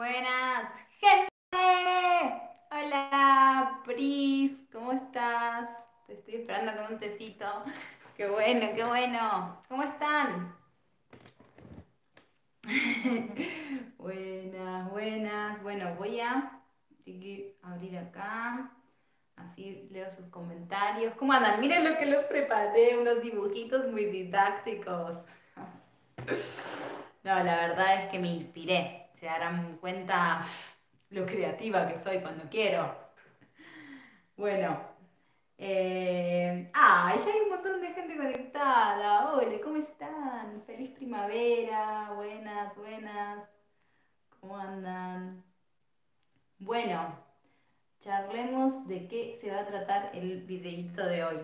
Buenas, gente. Hola, Pris, ¿cómo estás? Te estoy esperando con un tecito. Qué bueno, qué bueno. ¿Cómo están? buenas, buenas. Bueno, voy a abrir acá. Así leo sus comentarios. ¿Cómo andan? Miren lo que los preparé, unos dibujitos muy didácticos. No, la verdad es que me inspiré. Se darán cuenta lo creativa que soy cuando quiero. Bueno. Eh... Ah, ya hay un montón de gente conectada. Hola, ¿cómo están? Feliz primavera. Buenas, buenas. ¿Cómo andan? Bueno, charlemos de qué se va a tratar el videito de hoy.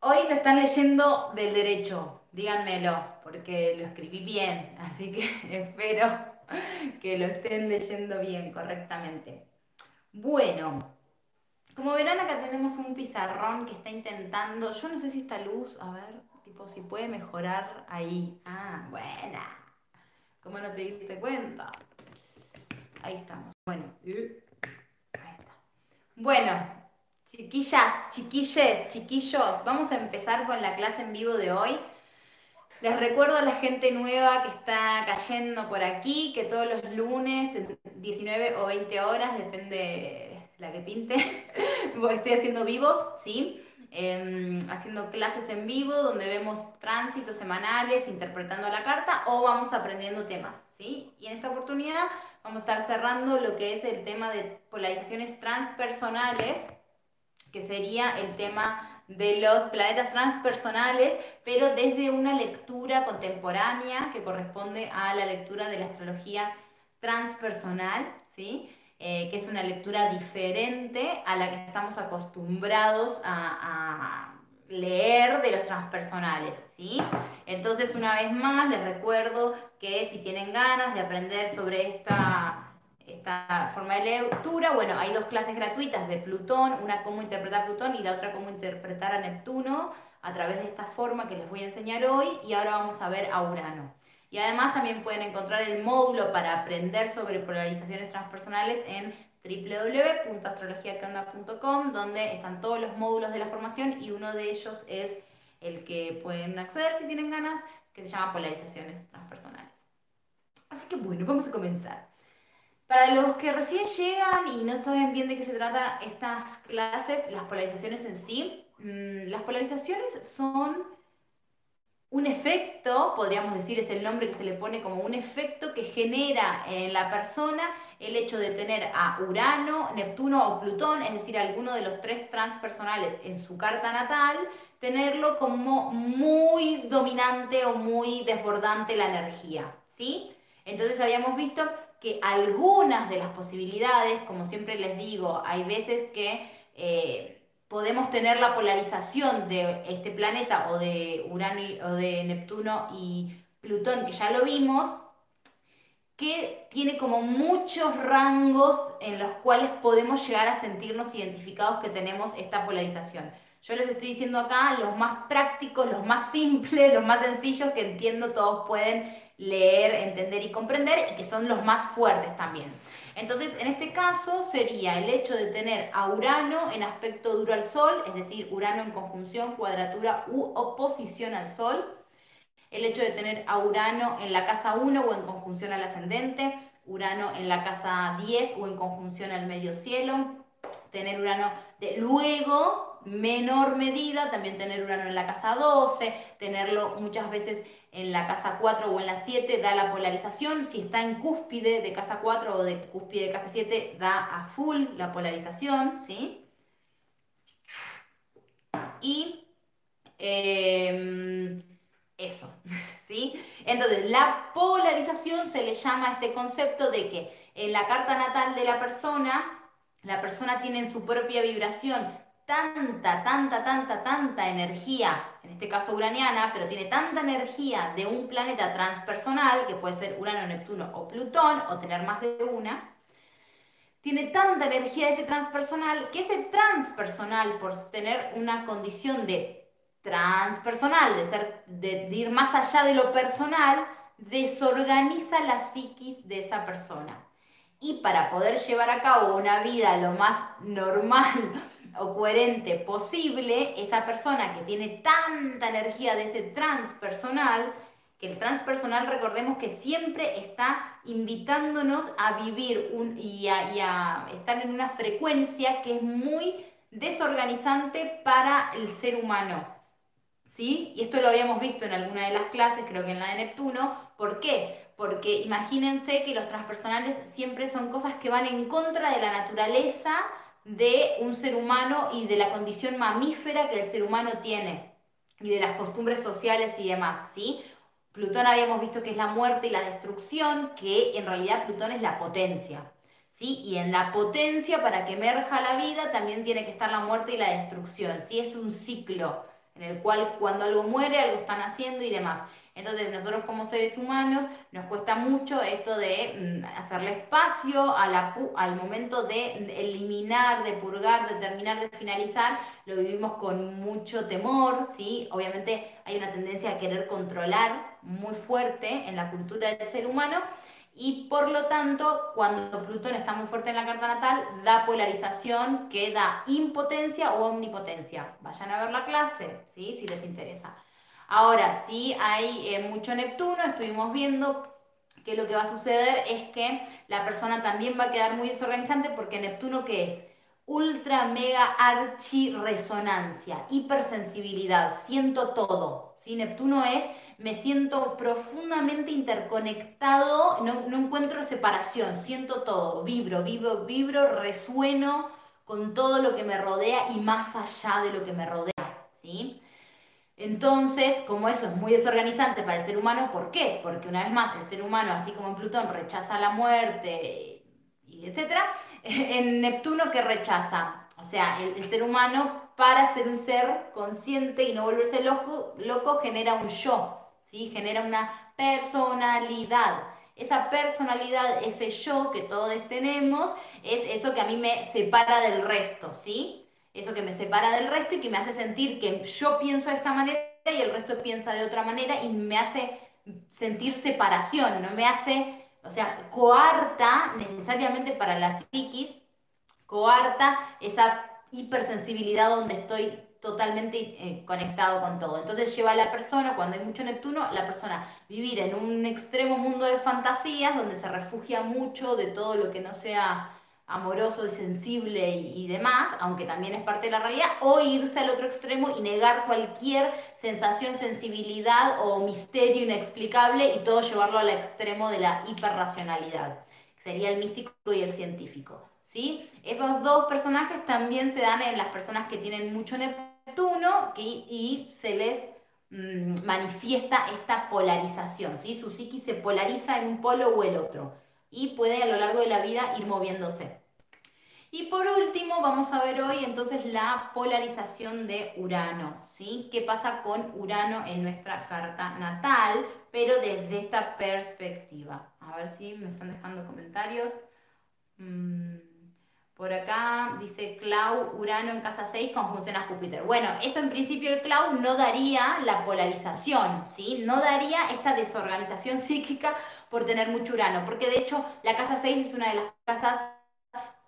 Hoy lo están leyendo del derecho, díganmelo, porque lo escribí bien, así que espero que lo estén leyendo bien, correctamente. Bueno, como verán acá tenemos un pizarrón que está intentando, yo no sé si esta luz, a ver, tipo si puede mejorar ahí. Ah, buena. ¿Cómo no te diste cuenta? Ahí estamos. Bueno, ahí está. Bueno, Chiquillas, chiquilles, chiquillos, vamos a empezar con la clase en vivo de hoy. Les recuerdo a la gente nueva que está cayendo por aquí que todos los lunes, 19 o 20 horas, depende la que pinte, estoy haciendo vivos, ¿sí? Em, haciendo clases en vivo donde vemos tránsitos semanales, interpretando la carta o vamos aprendiendo temas, ¿sí? Y en esta oportunidad vamos a estar cerrando lo que es el tema de polarizaciones transpersonales que sería el tema de los planetas transpersonales, pero desde una lectura contemporánea que corresponde a la lectura de la astrología transpersonal, ¿sí? Eh, que es una lectura diferente a la que estamos acostumbrados a, a leer de los transpersonales, ¿sí? Entonces, una vez más, les recuerdo que si tienen ganas de aprender sobre esta esta forma de lectura. Bueno, hay dos clases gratuitas de Plutón, una cómo interpretar Plutón y la otra cómo interpretar a Neptuno a través de esta forma que les voy a enseñar hoy y ahora vamos a ver a Urano. Y además también pueden encontrar el módulo para aprender sobre polarizaciones transpersonales en www.astrologiaqueonda.com donde están todos los módulos de la formación y uno de ellos es el que pueden acceder si tienen ganas, que se llama polarizaciones transpersonales. Así que bueno, vamos a comenzar. Para los que recién llegan y no saben bien de qué se trata estas clases, las polarizaciones en sí, mm, las polarizaciones son un efecto, podríamos decir, es el nombre que se le pone como un efecto que genera en la persona el hecho de tener a Urano, Neptuno o Plutón, es decir, alguno de los tres transpersonales en su carta natal, tenerlo como muy dominante o muy desbordante la energía, ¿sí? Entonces habíamos visto que algunas de las posibilidades, como siempre les digo, hay veces que eh, podemos tener la polarización de este planeta o de Urano o de Neptuno y Plutón, que ya lo vimos, que tiene como muchos rangos en los cuales podemos llegar a sentirnos identificados que tenemos esta polarización. Yo les estoy diciendo acá los más prácticos, los más simples, los más sencillos que entiendo todos pueden leer, entender y comprender y que son los más fuertes también. Entonces, en este caso sería el hecho de tener a Urano en aspecto duro al Sol, es decir, Urano en conjunción, cuadratura u oposición al Sol. El hecho de tener a Urano en la casa 1 o en conjunción al ascendente, Urano en la casa 10 o en conjunción al medio cielo, tener Urano de luego, menor medida, también tener Urano en la casa 12, tenerlo muchas veces en la casa 4 o en la 7 da la polarización, si está en cúspide de casa 4 o de cúspide de casa 7 da a full la polarización, ¿sí? Y em, eso, ¿sí? Entonces, la polarización se le llama a este concepto de que en la carta natal de la persona, la persona tiene en su propia vibración tanta, tanta, tanta, tanta energía, en este caso uraniana, pero tiene tanta energía de un planeta transpersonal, que puede ser Urano, Neptuno o Plutón, o tener más de una, tiene tanta energía ese transpersonal, que ese transpersonal, por tener una condición de transpersonal, de, ser, de ir más allá de lo personal, desorganiza la psiquis de esa persona. Y para poder llevar a cabo una vida lo más normal o coherente posible, esa persona que tiene tanta energía de ese transpersonal, que el transpersonal recordemos que siempre está invitándonos a vivir un, y, a, estar en una frecuencia que es muy desorganizante para el ser humano. ¿Sí? Y esto lo habíamos visto en alguna de las clases, creo que en la de Neptuno. ¿Por qué? Porque imagínense que los transpersonales siempre son cosas que van en contra de la naturaleza de un ser humano y de la condición mamífera que el ser humano tiene y de las costumbres sociales y demás, ¿sí? Plutón habíamos visto que es la muerte y la destrucción, que en realidad Plutón es la potencia. ¿sí? Y en la potencia, para que emerja la vida, también tiene que estar la muerte y la destrucción. ¿sí? Es un ciclo en el cual cuando algo muere, algo están haciendo y demás. Entonces nosotros como seres humanos nos cuesta mucho esto de mm, hacerle espacio al momento de eliminar, de purgar, de terminar, de finalizar, lo vivimos con mucho temor, ¿sí? Obviamente hay una tendencia a querer controlar muy fuerte en la cultura del ser humano y por lo tanto, cuando Plutón está muy fuerte en la carta natal, da polarización que da impotencia o omnipotencia. Vayan a ver la clase, ¿sí? si les interesa. Ahora, si hay eh, mucho Neptuno, estuvimos viendo que lo que va a suceder es que la persona también va a quedar muy desorganizante porque Neptuno, ¿qué es? Ultra, mega, archi resonancia, hipersensibilidad, siento todo. ¿sí? Neptuno es, me siento profundamente interconectado, no, no encuentro separación, siento todo, vibro, vibro, vibro, resueno con todo lo que me rodea y más allá de lo que me rodea. ¿sí? Entonces, como eso es muy desorganizante para el ser humano, ¿por qué? Porque una vez más, el ser humano, así como Plutón, rechaza la muerte, y etc., en Neptuno, ¿qué rechaza? O sea, el, ser humano, para ser un ser consciente y no volverse loco, loco genera un yo, ¿sí? Genera una personalidad. Esa personalidad, ese yo que todos tenemos, es eso que a mí me separa del resto, ¿sí? Eso que me separa del resto y que me hace sentir que yo pienso de esta manera y el resto piensa de otra manera y me hace sentir separación, no me hace, o sea, coarta necesariamente para la psiquis, coarta esa hipersensibilidad donde estoy totalmente eh, conectado con todo. Entonces lleva a la persona, cuando hay mucho Neptuno, la persona vivir en un extremo mundo de fantasías donde se refugia mucho de todo lo que no sea amoroso y sensible y, demás, aunque también es parte de la realidad, o irse al otro extremo y negar cualquier sensación, sensibilidad o misterio inexplicable y todo llevarlo al extremo de la hiperracionalidad. Sería el místico y el científico. ¿sí? Esos dos personajes también se dan en las personas que tienen mucho Neptuno y se les mm, manifiesta esta polarización. ¿sí? Su psiquis se polariza en un polo o el otro y puede a lo largo de la vida ir moviéndose. Y por último, vamos a ver hoy entonces la polarización de Urano, ¿sí? ¿Qué pasa con Urano en nuestra carta natal, pero desde esta perspectiva? A ver si me están dejando comentarios. Mm, por acá dice Clau, Urano en casa 6 conjunción a Júpiter. Bueno, eso en principio el Clau no daría la polarización, ¿sí? No daría esta desorganización psíquica por tener mucho Urano, porque de hecho la casa 6 es una de las casas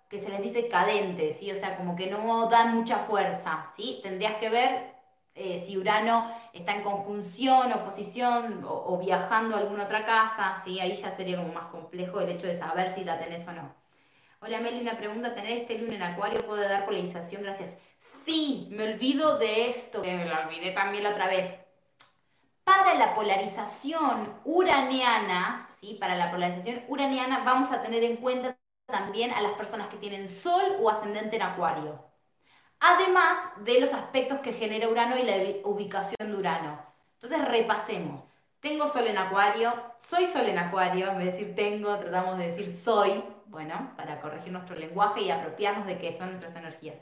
que se les dice cadente, ¿sí? O sea, como que no da mucha fuerza, ¿sí? Tendrías que ver eh, si Urano está en conjunción, oposición o, o, viajando a alguna otra casa, ¿sí? Ahí ya sería como más complejo el hecho de saber si la tenés o no. Hola Meli, una pregunta, ¿tener este luna en acuario puede dar polarización? Gracias. Sí, me olvido de esto, que me lo olvidé también la otra vez. Para la polarización uraniana, ¿sí? Para la polarización uraniana vamos a tener en cuenta también a las personas que tienen sol o ascendente en acuario. Además de los aspectos que genera Urano y la ubicación de Urano. Entonces repasemos. Tengo sol en acuario, soy sol en acuario, en vez de decir tengo, tratamos de decir soy, bueno, para corregir nuestro lenguaje y apropiarnos de qué son nuestras energías.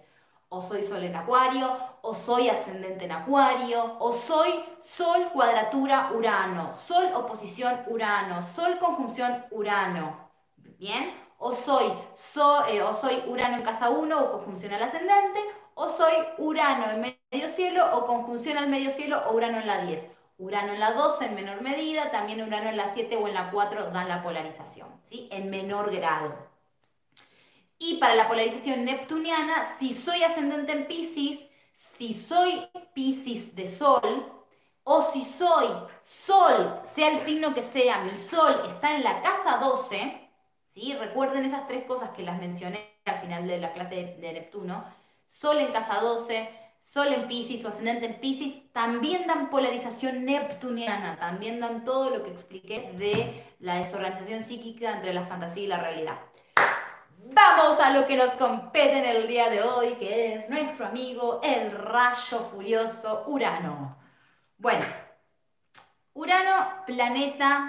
O soy sol en acuario, o soy ascendente en acuario, o soy sol cuadratura urano, sol oposición urano, sol conjunción urano. ¿Bien? o soy, eh, o soy Urano en casa 1 o conjunción al ascendente, o soy Urano en medio cielo o conjunción al medio cielo o Urano en la 10. Urano en la 12 en menor medida, también Urano en la 7 o en la 4 dan la polarización, ¿sí? En menor grado. Y para la polarización neptuniana, si soy ascendente en Pisces, si soy Pisces de Sol, o si soy Sol, sea el signo que sea, mi Sol está en la casa 12, ¿sí? Recuerden esas tres cosas que las mencioné al final de la clase de, Neptuno. Sol en casa 12, Sol en Pisces o ascendente en Pisces, también dan polarización neptuniana, también dan todo lo que expliqué de la desorganización psíquica entre la fantasía y la realidad. Vamos a lo que nos compete en el día de hoy, que es nuestro amigo el rayo furioso Urano. Bueno, Urano, planeta,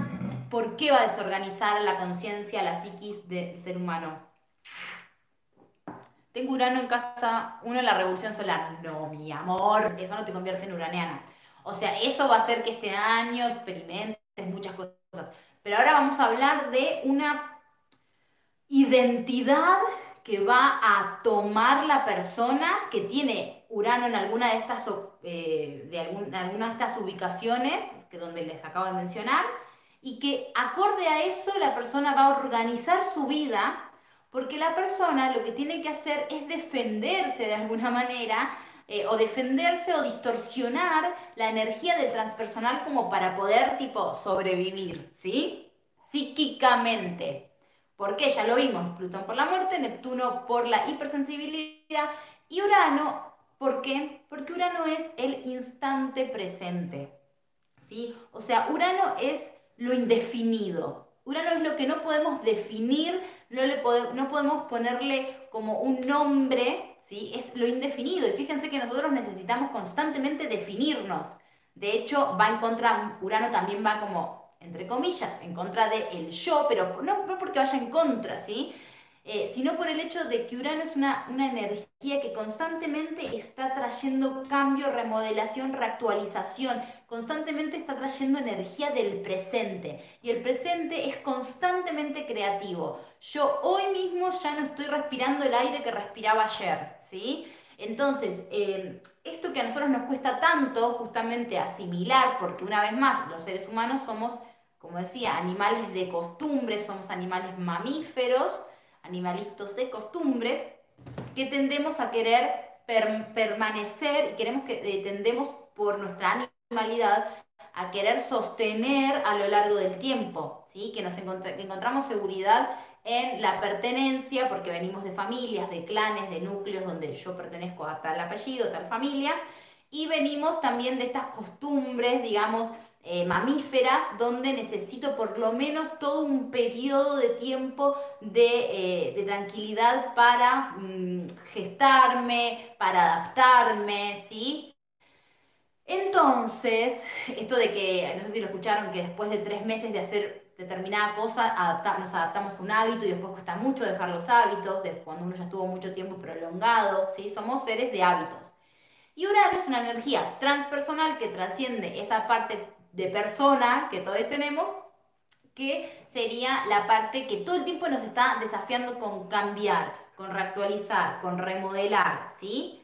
¿por qué va a desorganizar la conciencia, la psiquis del ser humano? Tengo Urano en casa uno en la revolución solar. No, mi amor, eso no te convierte en uraniana. O sea, eso va a hacer que este año experimentes muchas cosas. Pero ahora vamos a hablar de una identidad que va a tomar la persona que tiene Urano en alguna de estas, eh, de alguna de estas ubicaciones, que donde les acabo de mencionar, y que acorde a eso la persona va a organizar su vida porque la persona lo que tiene que hacer es defenderse de alguna manera, eh, o defenderse o distorsionar la energía del transpersonal como para poder, tipo, sobrevivir, ¿sí? Psíquicamente. ¿Por qué? Ya lo vimos, Plutón por la muerte, Neptuno por la hipersensibilidad y Urano, ¿por qué? Porque Urano es el instante presente, ¿sí? O sea, Urano es lo indefinido, Urano es lo que no podemos definir, no, le no podemos ponerle como un nombre, ¿sí? es lo indefinido. Y fíjense que nosotros necesitamos constantemente definirnos. De hecho, va en contra, Urano también va como, entre comillas, en contra del el yo, pero no, no porque vaya en contra, ¿sí? Eh, sino por el hecho de que Urano es una, una, energía que constantemente está trayendo cambio, remodelación, reactualización, constantemente está trayendo energía del presente. Y el presente es constantemente creativo. Yo hoy mismo ya no estoy respirando el aire que respiraba ayer, ¿sí? Entonces, eh, esto que a nosotros nos cuesta tanto justamente asimilar, porque una vez más, los seres humanos somos, como decía, animales de costumbre, somos animales mamíferos, animalitos de costumbres, que tendemos a querer permanecer y queremos que eh, tendemos por nuestra animalidad a querer sostener a lo largo del tiempo, ¿sí? que nos que encontramos seguridad en la pertenencia, porque venimos de familias, de clanes, de núcleos donde yo pertenezco a tal apellido, tal familia, y venimos también de estas costumbres, digamos, eh, mamíferas donde necesito por lo menos todo un periodo de tiempo de, eh, tranquilidad para mm, gestarme, para adaptarme, ¿sí? Entonces, esto de que, no sé si lo escucharon, que después de tres meses de hacer determinada cosa, nos adaptamos a un hábito y después cuesta mucho dejar los hábitos, de cuando uno ya estuvo mucho tiempo prolongado, ¿sí? Somos seres de hábitos. Y Urano es una energía transpersonal que trasciende esa parte de persona que todos tenemos, que sería la parte que todo el tiempo nos está desafiando con cambiar, con reactualizar, con remodelar, ¿sí?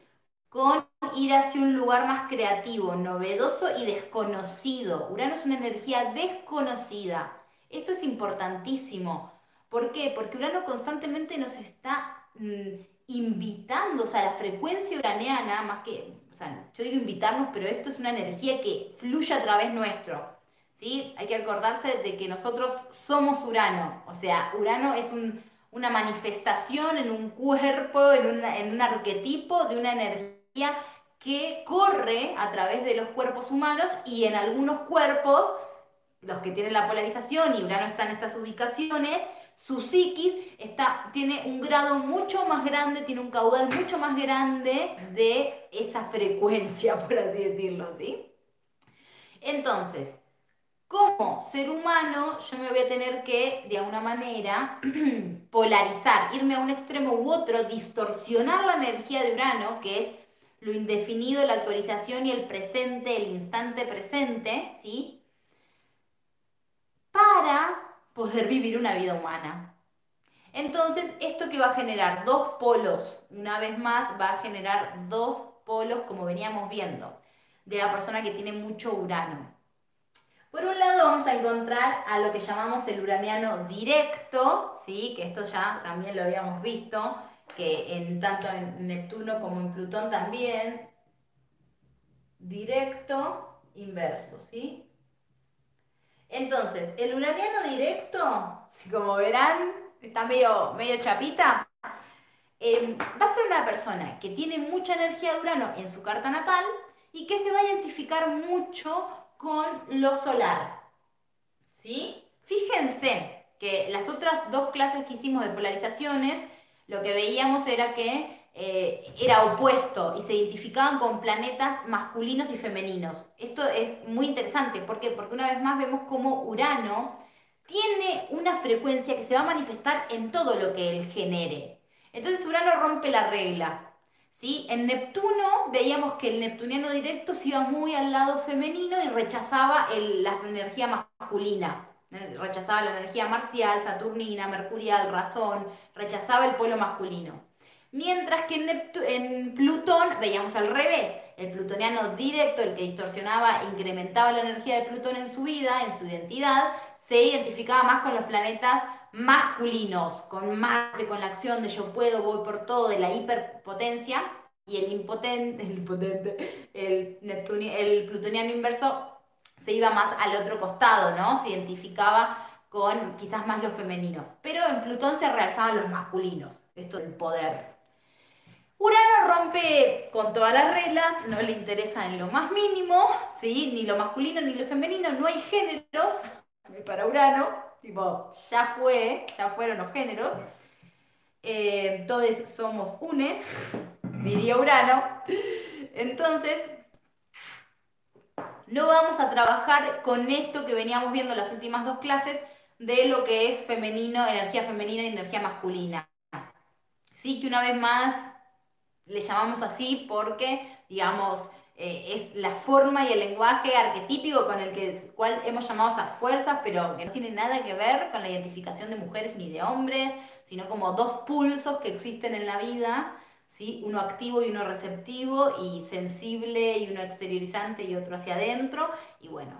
Con ir hacia un lugar más creativo, novedoso y desconocido. Urano es una energía desconocida. Esto es importantísimo. ¿Por qué? Porque Urano constantemente nos está mm, invitando, o sea, la frecuencia uraniana, más que yo digo invitarnos, pero esto es una energía que fluye a través nuestro. ¿sí? Hay que recordarse de que nosotros somos Urano, o sea, Urano es una manifestación en un cuerpo, en, en un arquetipo de una energía que corre a través de los cuerpos humanos y en algunos cuerpos, los que tienen la polarización y Urano está en estas ubicaciones, su psiquis está, tiene un grado mucho más grande, tiene un caudal mucho más grande de esa frecuencia, por así decirlo, ¿sí? Entonces, como ser humano, yo me voy a tener que, de alguna manera, polarizar, irme a un extremo u otro, distorsionar la energía de Urano, que es lo indefinido, la actualización y el presente, el instante presente, ¿sí? Para poder vivir una vida humana. Entonces, esto que va a generar dos polos, una vez más, va a generar dos polos como veníamos viendo, de la persona que tiene mucho urano. Por un lado vamos a encontrar a lo que llamamos el uraniano directo, ¿sí? que esto ya también lo habíamos visto, que en tanto en Neptuno como en Plutón también, directo, inverso, ¿sí? Entonces, el uraniano directo, como verán, está medio, medio chapita, eh, va a ser una persona que tiene mucha energía de Urano en su carta natal y que se va a identificar mucho con lo solar. ¿Sí? Fíjense que las otras dos clases que hicimos de polarizaciones, lo que veíamos era que eh, era opuesto y se identificaban con planetas masculinos y femeninos. Esto es muy interesante, ¿por qué? Porque una vez más vemos cómo Urano tiene una frecuencia que se va a manifestar en todo lo que él genere. Entonces Urano rompe la regla. ¿sí? En Neptuno veíamos que el neptuniano directo se iba muy al lado femenino y rechazaba la energía masculina. Rechazaba la energía marcial, saturnina, mercurial, razón, rechazaba el polo masculino. Mientras que en, Plutón veíamos al revés, el plutoniano directo, el que distorsionaba, incrementaba la energía de Plutón en su vida, en su identidad, se identificaba más con los planetas masculinos, con Marte, con la acción de yo puedo, voy por todo, de la hiperpotencia, y el impotente, el impotente, el, el plutoniano inverso se iba más al otro costado, ¿no? Se identificaba con quizás más lo femenino. Pero en Plutón se realzaban los masculinos, esto del poder. Urano rompe con todas las reglas, no le interesa en lo más mínimo, ¿sí? ni lo masculino ni lo femenino, no hay géneros para Urano, tipo, ya fue, ya fueron los géneros. Eh, todos somos une, diría Urano. Entonces, no vamos a trabajar con esto que veníamos viendo en las últimas dos clases de lo que es femenino, energía femenina y energía masculina. Sí, que una vez más le llamamos así porque, digamos, eh, es la forma y el lenguaje arquetípico con el que, cual hemos llamado esas fuerzas, pero que no tiene nada que ver con la identificación de mujeres ni de hombres, sino como dos pulsos que existen en la vida, ¿sí? uno activo y uno receptivo, y sensible y uno exteriorizante y otro hacia adentro, y bueno,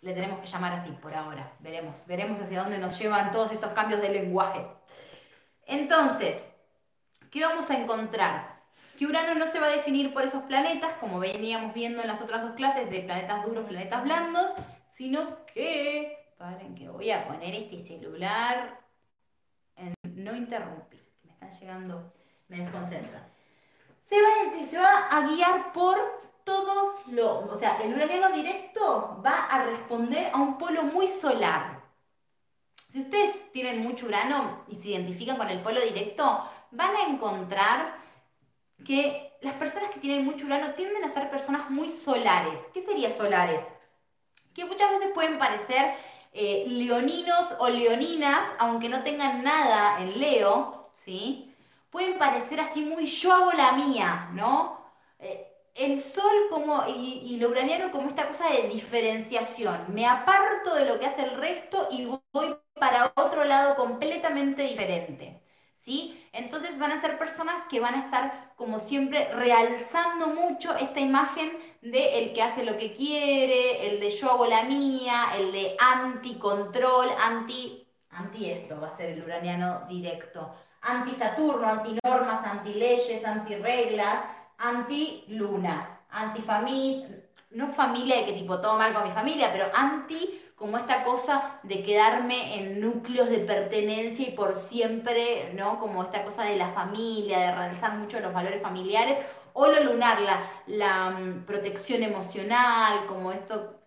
le tenemos que llamar así por ahora, veremos, veremos hacia dónde nos llevan todos estos cambios de lenguaje. Entonces, ¿qué vamos a encontrar? Que Urano no se va a definir por esos planetas, como veníamos viendo en las otras dos clases de planetas duros, planetas blandos, sino que, paren que voy a poner este celular en no interrumpir, me están llegando, me desconcentra. Se va, se va a guiar por todo lo, o sea, el uraniano directo va a responder a un polo muy solar. Si ustedes tienen mucho urano y se identifican con el polo directo, van a encontrar que las personas que tienen mucho urano tienden a ser personas muy solares. ¿Qué sería solares? Que muchas veces pueden parecer eh, leoninos o leoninas, aunque no tengan nada en Leo, ¿sí? Pueden parecer así muy yo hago la mía, ¿no? Eh, el sol como, y, y, lo uraniano como esta cosa de diferenciación. Me aparto de lo que hace el resto y voy para otro lado completamente diferente. ¿Sí? Entonces van a ser personas que van a estar como siempre realzando mucho esta imagen de el que hace lo que quiere, el de yo hago la mía, el de anti-control, anti, anti esto va a ser el uraniano directo, anti-Saturno, anti-normas, anti-leyes, anti-reglas, anti-luna, anti-familia, no familia de que tipo todo mal con mi familia, pero anti como esta cosa de quedarme en núcleos de pertenencia y por siempre, ¿no? Como esta cosa de la familia, de realizar mucho los valores familiares, o lo lunar, la, la mm, protección emocional, como esto.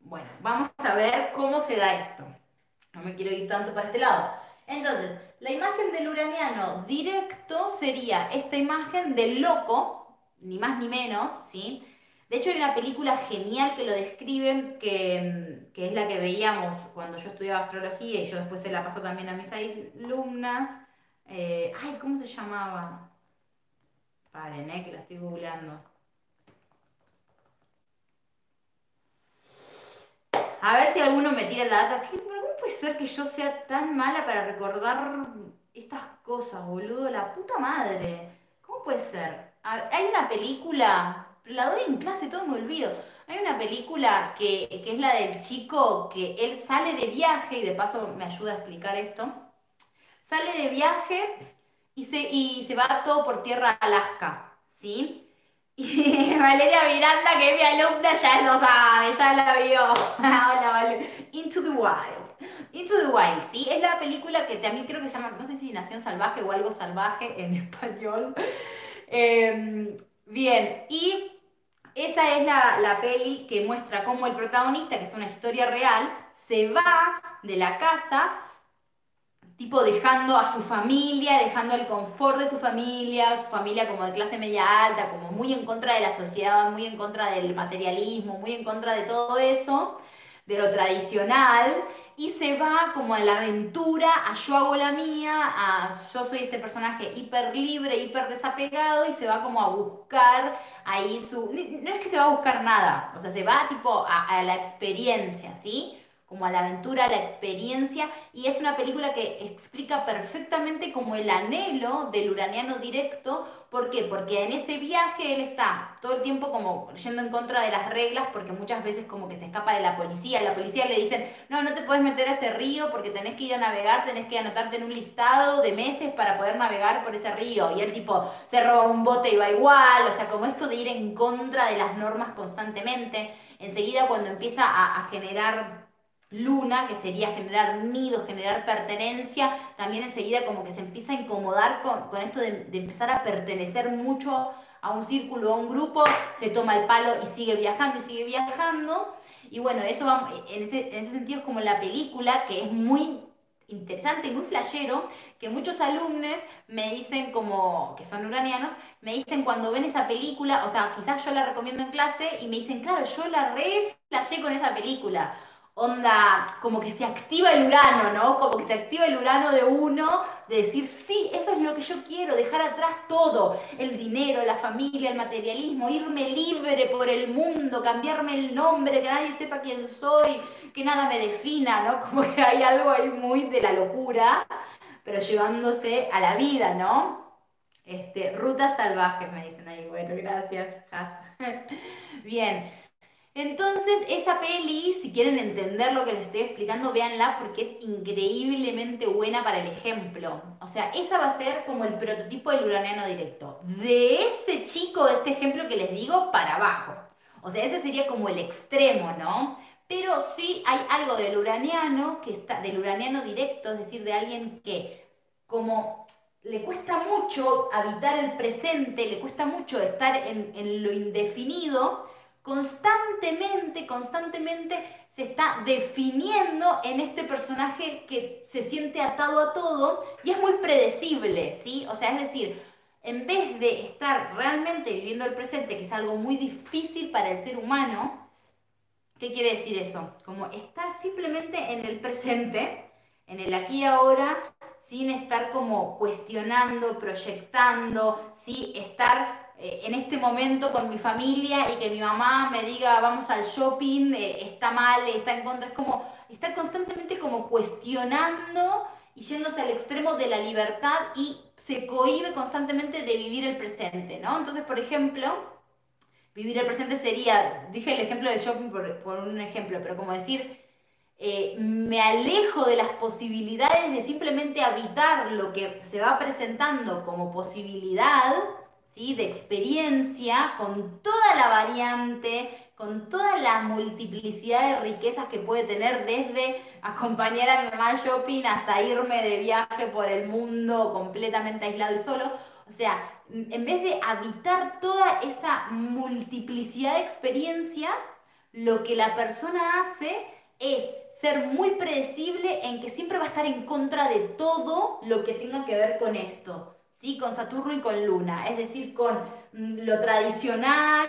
Bueno, vamos a ver cómo se da esto. No me quiero ir tanto para este lado. Entonces, la imagen del uraniano directo sería esta imagen del loco, ni más ni menos, ¿sí? De hecho, hay una película genial que lo describen, que, es la que veíamos cuando yo estudiaba astrología y yo después se la pasó también a mis alumnas. Eh, ay, ¿cómo se llamaba? Paren, eh, que la estoy googleando. A ver si alguno me tira la data. ¿Cómo puede ser que yo sea tan mala para recordar estas cosas, boludo? La puta madre. ¿Cómo puede ser? Hay una película la doy en clase, todo me olvido. Hay una película que, que es la del chico que él sale de viaje, y de paso me ayuda a explicar esto, sale de viaje y se, y se va todo por tierra a Alaska, ¿sí? Y Valeria Miranda, que es mi alumna, ya lo sabe, ya la vio. Hola, vale. Into the Wild. Into the Wild, ¿sí? Es la película que también creo que se llama, no sé si Nación Salvaje o algo salvaje en español. Em, bien, y esa es la, la peli que muestra cómo el protagonista, que es una historia real, se va de la casa tipo dejando a su familia, dejando el confort de su familia, su familia como de clase media alta, como muy en contra de la sociedad, muy en contra del materialismo, muy en contra de todo eso, de lo tradicional, y se va como a la aventura, a yo hago la mía, a yo soy este personaje hiper libre, hiper desapegado, y se va como a buscar ahí su... No es que se va a buscar nada, o sea, se va tipo a, a la experiencia, ¿sí? Como a la aventura, a la experiencia, y es una película que explica perfectamente como el anhelo del uraniano directo. ¿Por qué? Porque en ese viaje él está todo el tiempo como yendo en contra de las reglas, porque muchas veces como que se escapa de la policía. La policía le dicen, no, no te puedes meter a ese río porque tenés que ir a navegar, tenés que anotarte en un listado de meses para poder navegar por ese río. Y él tipo se roba un bote y va igual, o sea, como esto de ir en contra de las normas constantemente. Enseguida cuando empieza a generar luna, que sería generar nido, generar pertenencia, también enseguida como que se empieza a incomodar con, esto de, empezar a pertenecer mucho a un círculo, a un grupo, se toma el palo y sigue viajando y sigue viajando. Y bueno, eso va, en, ese, en ese sentido es como la película, que es muy interesante y muy flashero, que muchos alumnos me dicen como, que son uranianos, me dicen cuando ven esa película, o sea, quizás yo la recomiendo en clase y me dicen, claro, yo la re con esa película onda, como que se activa el urano, ¿no? Como que se activa el urano de uno, de decir, sí, eso es lo que yo quiero, dejar atrás todo, el dinero, la familia, el materialismo, irme libre por el mundo, cambiarme el nombre, que nadie sepa quién soy, que nada me defina, ¿no? Como que hay algo ahí muy de la locura, pero llevándose a la vida, ¿no? Este, rutas salvajes, me dicen ahí. Bueno, gracias, Bien. Entonces, esa peli, si quieren entender lo que les estoy explicando, véanla porque es increíblemente buena para el ejemplo. O sea, esa va a ser como el prototipo del uraniano directo. De ese chico, de este ejemplo que les digo, para abajo. O sea, ese sería como el extremo, ¿no? Pero sí hay algo del uraniano, que está, del uraniano directo, es decir, de alguien que como le cuesta mucho habitar el presente, le cuesta mucho estar en, en lo indefinido, constantemente, constantemente se está definiendo en este personaje que se siente atado a todo y es muy predecible, ¿sí? O sea, es decir, en vez de estar realmente viviendo el presente, que es algo muy difícil para el ser humano, ¿qué quiere decir eso? Como estar simplemente en el presente, en el aquí y ahora, sin estar como cuestionando, proyectando, ¿sí? Estar eh, en este momento con mi familia y que mi mamá me diga vamos al shopping, eh, está mal, está en contra, es como, está constantemente como cuestionando y yéndose al extremo de la libertad y se cohibe constantemente de vivir el presente, ¿no? Entonces, por ejemplo, vivir el presente sería, dije el ejemplo del shopping por, un ejemplo, pero como decir, eh, me alejo de las posibilidades de simplemente habitar lo que se va presentando como posibilidad, de experiencia, con toda la variante, con toda la multiplicidad de riquezas que puede tener desde acompañar a mi mamá shopping hasta irme de viaje por el mundo completamente aislado y solo. O sea, en vez de habitar toda esa multiplicidad de experiencias, lo que la persona hace es ser muy predecible en que siempre va a estar en contra de todo lo que tenga que ver con esto. ¿Sí? con Saturno y con Luna, es decir, con mm, lo tradicional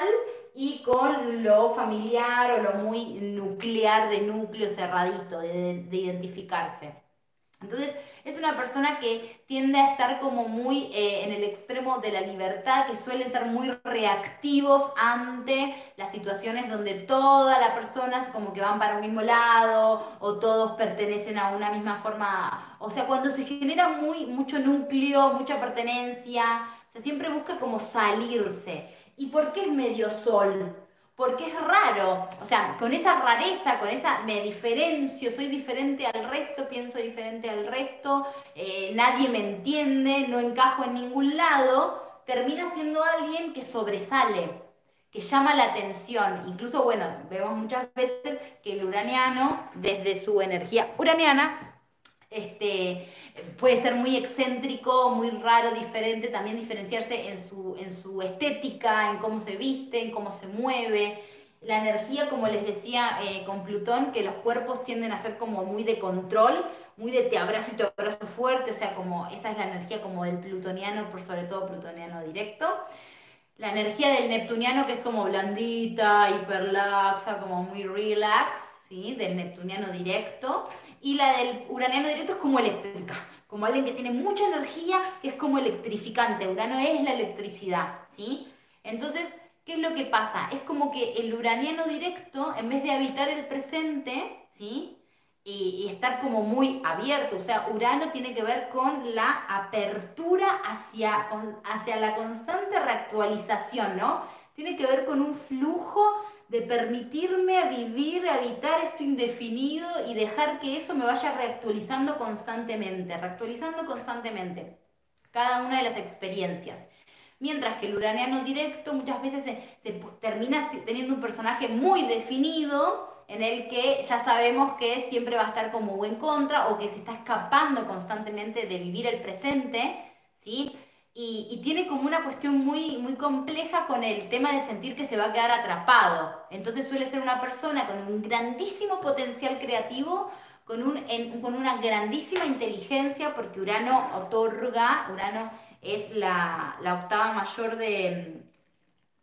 y con lo familiar o lo muy nuclear, de núcleo cerradito, de, de identificarse. Entonces, es una persona que tiende a estar como muy eh, en el extremo de la libertad, que suelen ser muy reactivos ante las situaciones donde todas las personas como que van para un mismo lado o todos pertenecen a una misma forma. O sea, cuando se genera muy, mucho núcleo, mucha pertenencia, o siempre busca como salirse. ¿Y por qué es medio sol? Porque es raro, o sea, con esa rareza, con esa me diferencio, soy diferente al resto, pienso diferente al resto, eh, nadie me entiende, no encajo en ningún lado, termina siendo alguien que sobresale, que llama la atención. Incluso, bueno, vemos muchas veces que el uraniano, desde su energía uraniana, este, puede ser muy excéntrico, muy raro, diferente, también diferenciarse en su, en su estética, en cómo se viste, en cómo se mueve. La energía, como les decía eh, con Plutón, que los cuerpos tienden a ser como muy de control, muy de te abrazo y te abrazo fuerte, o sea, como esa es la energía como del plutoniano, por sobre todo plutoniano directo. La energía del neptuniano, que es como blandita, hiperlaxa, como muy relax, ¿sí? Del neptuniano directo y la del uraniano directo es como eléctrica, como alguien que tiene mucha energía, que es como electrificante. Urano es la electricidad, ¿sí? Entonces, ¿qué es lo que pasa? Es como que el uraniano directo, en vez de habitar el presente, ¿sí? Y, estar como muy abierto, o sea, Urano tiene que ver con la apertura hacia, hacia la constante reactualización, ¿no? Tiene que ver con un flujo de permitirme vivir, habitar esto indefinido y dejar que eso me vaya reactualizando constantemente, reactualizando constantemente cada una de las experiencias. Mientras que el uraniano directo muchas veces se, termina teniendo un personaje muy definido en el que ya sabemos que siempre va a estar como o en contra o que se está escapando constantemente de vivir el presente, ¿sí? Y, tiene como una cuestión muy, muy compleja con el tema de sentir que se va a quedar atrapado. Entonces suele ser una persona con un grandísimo potencial creativo, con, un, con una grandísima inteligencia, porque Urano otorga, Urano es la, octava mayor de,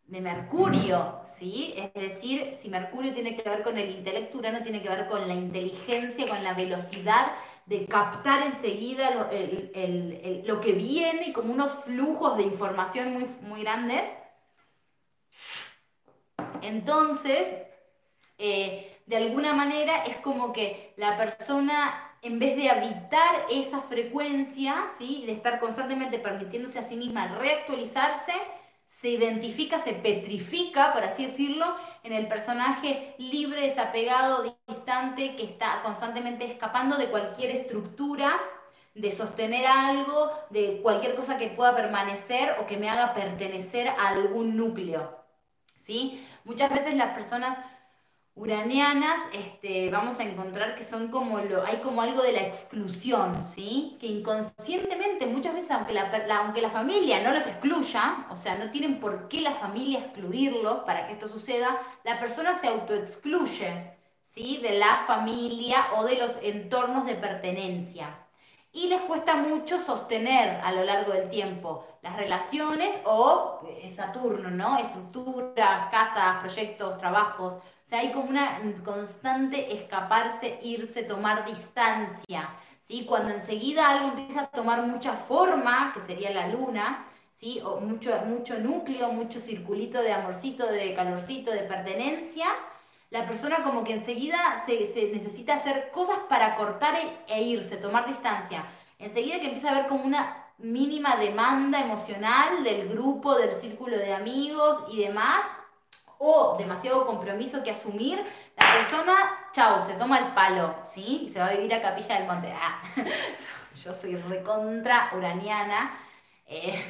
de Mercurio, ¿sí? Es decir, si Mercurio tiene que ver con el intelecto, Urano tiene que ver con la inteligencia, con la velocidad de captar enseguida lo, que viene, como unos flujos de información muy, muy grandes. Entonces, eh, de alguna manera es como que la persona, en vez de habitar esa frecuencia, ¿sí? de estar constantemente permitiéndose a sí misma reactualizarse, se identifica, se petrifica, por así decirlo, en el personaje libre, desapegado, distante, que está constantemente escapando de cualquier estructura, de sostener algo, de cualquier cosa que pueda permanecer o que me haga pertenecer a algún núcleo. ¿sí? Muchas veces las personas uranianas, este, vamos a encontrar que son como lo, hay como algo de la exclusión, ¿sí? Que inconscientemente, muchas veces, aunque la, aunque la familia no los excluya, o sea, no tienen por qué la familia excluirlos para que esto suceda, la persona se autoexcluye, ¿sí? De la familia o de los entornos de pertenencia. Y les cuesta mucho sostener a lo largo del tiempo las relaciones o eh, Saturno, ¿no? Estructuras, casas, proyectos, trabajos, o sea, hay como una constante escaparse, irse, tomar distancia. ¿sí? Cuando enseguida algo empieza a tomar mucha forma, que sería la luna, ¿sí? o mucho, mucho núcleo, mucho circulito de amorcito, de calorcito, de pertenencia, la persona como que enseguida se, necesita hacer cosas para cortar e, e irse, tomar distancia. Enseguida que empieza a haber como una mínima demanda emocional del grupo, del círculo de amigos y demás, o demasiado compromiso que asumir, la persona, chau, se toma el palo, ¿sí? Y se va a vivir a Capilla del Monte. Ah, yo soy recontra uraniana. Eh,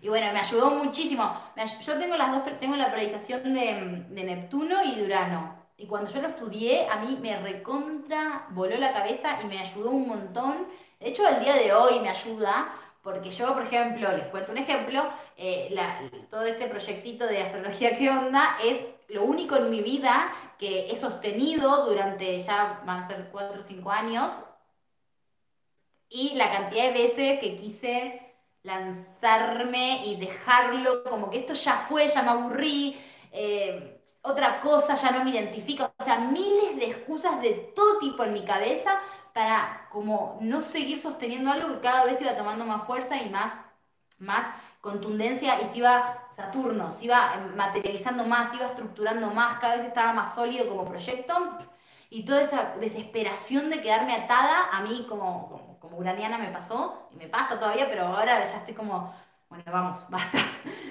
y bueno, me ayudó muchísimo. yo tengo las dos, tengo la polarización de, de, Neptuno y de Urano. Y cuando yo lo estudié, a mí me recontra voló la cabeza y me ayudó un montón. De hecho, al día de hoy me ayuda porque yo, por ejemplo, les cuento un ejemplo, eh, todo este proyectito de astrología qué onda es lo único en mi vida que he sostenido durante ya van a ser 4 o 5 años. Y la cantidad de veces que quise lanzarme y dejarlo, como que esto ya fue, ya me aburrí, eh, otra cosa ya no me identifica, o sea, miles de excusas de todo tipo en mi cabeza para como no seguir sosteniendo algo que cada vez iba tomando más fuerza y más, más contundencia y se iba Saturno, se iba materializando más, se iba estructurando más, cada vez estaba más sólido como proyecto. Y toda esa desesperación de quedarme atada a mí como, como, uraniana me pasó y me pasa todavía, pero ahora ya estoy como, bueno, vamos, basta,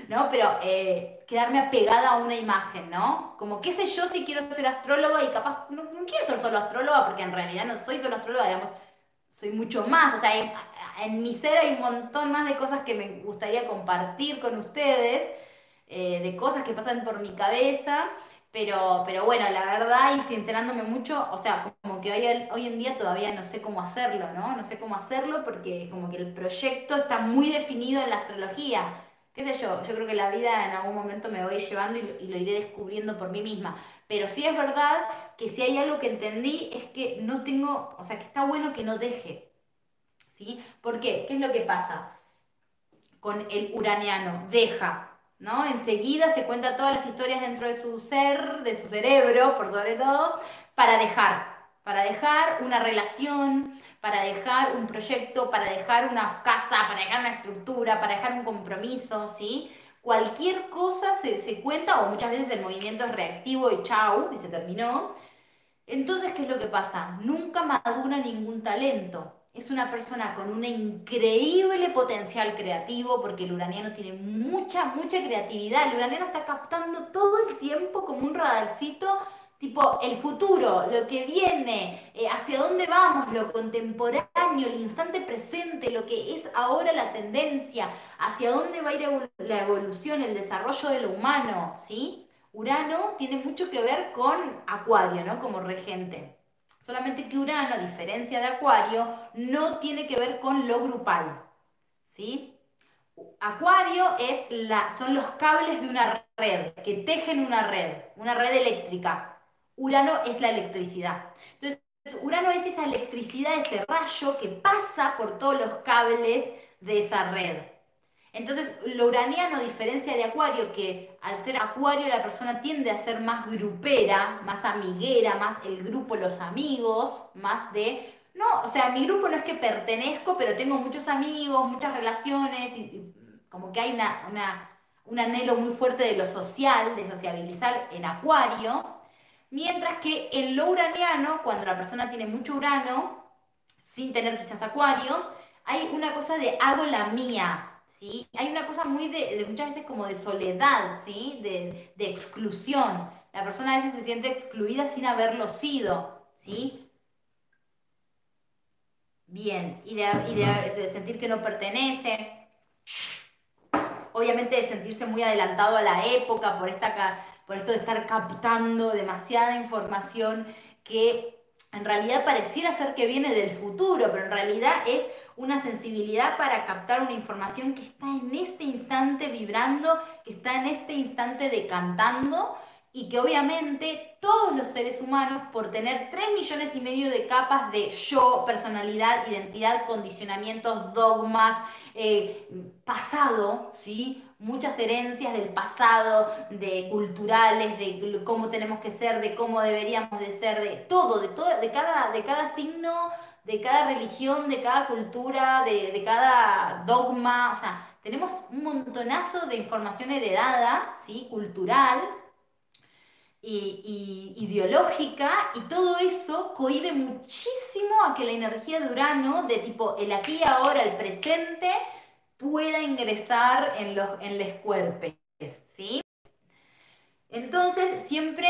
¿no? Pero eh, quedarme apegada a una imagen, ¿no? Como qué sé yo si quiero ser astróloga y capaz no, quiero ser solo astróloga porque en realidad no soy solo astróloga, digamos, soy mucho más, o sea, en, mi ser hay un montón más de cosas que me gustaría compartir con ustedes, eh, de cosas que pasan por mi cabeza. Pero, pero bueno, la verdad y sincerándome mucho, o sea, como que hoy, hoy en día todavía no sé cómo hacerlo, ¿no? No sé cómo hacerlo porque como que el proyecto está muy definido en la astrología. ¿Qué sé yo? Yo creo que la vida en algún momento me voy llevando y lo, y lo iré descubriendo por mí misma. Pero sí es verdad que si hay algo que entendí es que no tengo, o sea, que está bueno que no deje. ¿Sí? ¿Por qué? ¿Qué es lo que pasa con el uraniano? Deja, ¿no? Enseguida se cuenta todas las historias dentro de su ser, de su cerebro, por sobre todo, para dejar, para dejar una relación, para dejar un proyecto, para dejar una casa, para dejar una estructura, para dejar un compromiso, ¿sí? Cualquier cosa se, se cuenta, o muchas veces el movimiento es reactivo y chau, y se terminó. Entonces, ¿qué es lo que pasa? Nunca madura ningún talento es una persona con un increíble potencial creativo, porque el uraniano tiene mucha, mucha creatividad. El uraniano está captando todo el tiempo como un radarcito, tipo el futuro, lo que viene, eh, hacia dónde vamos, lo contemporáneo, el instante presente, lo que es ahora la tendencia, hacia dónde va a ir la evolución, el desarrollo de lo humano, ¿sí? Urano tiene mucho que ver con Acuario, ¿no? Como regente. Solamente que Urano, a diferencia de Acuario, no tiene que ver con lo grupal. ¿sí? Acuario es la, son los cables de una red, que tejen una red, una red eléctrica. Urano es la electricidad. Entonces, Urano es esa electricidad, ese rayo que pasa por todos los cables de esa red. Entonces, lo uraniano, diferencia de Acuario, que al ser Acuario la persona tiende a ser más grupera, más amiguera, más el grupo, los amigos, más de... No, o sea, mi grupo no es que pertenezco, pero tengo muchos amigos, muchas relaciones, como que hay una, un anhelo muy fuerte de lo social, de sociabilizar en Acuario, mientras que en lo uraniano, cuando la persona tiene mucho Urano, sin tener quizás Acuario, hay una cosa de hago la mía, ¿sí? Hay una cosa muy de, muchas veces como de soledad, ¿sí? De, exclusión. La persona a veces se siente excluida sin haberlo sido, ¿sí? Bien, y de, sentir que no pertenece. Obviamente de sentirse muy adelantado a la época por, esta, por esto de estar captando demasiada información que en realidad pareciera ser que viene del futuro, pero en realidad es una sensibilidad para captar una información que está en este instante vibrando, que está en este instante decantando y que obviamente todos los seres humanos, por tener 3 millones y medio de capas de yo, personalidad, identidad, condicionamientos, dogmas, eh, pasado, ¿sí? Muchas herencias del pasado, de culturales, de cómo tenemos que ser, de cómo deberíamos de ser, de todo, de, todo, de, cada, de cada signo de cada religión, de cada cultura, de, cada dogma, o sea, tenemos un montonazo de información heredada, ¿sí? cultural y, ideológica, y todo eso cohibe muchísimo a que la energía de Urano, de tipo el aquí y ahora, el presente, pueda ingresar en los, en los cuerpos, ¿sí? Entonces, siempre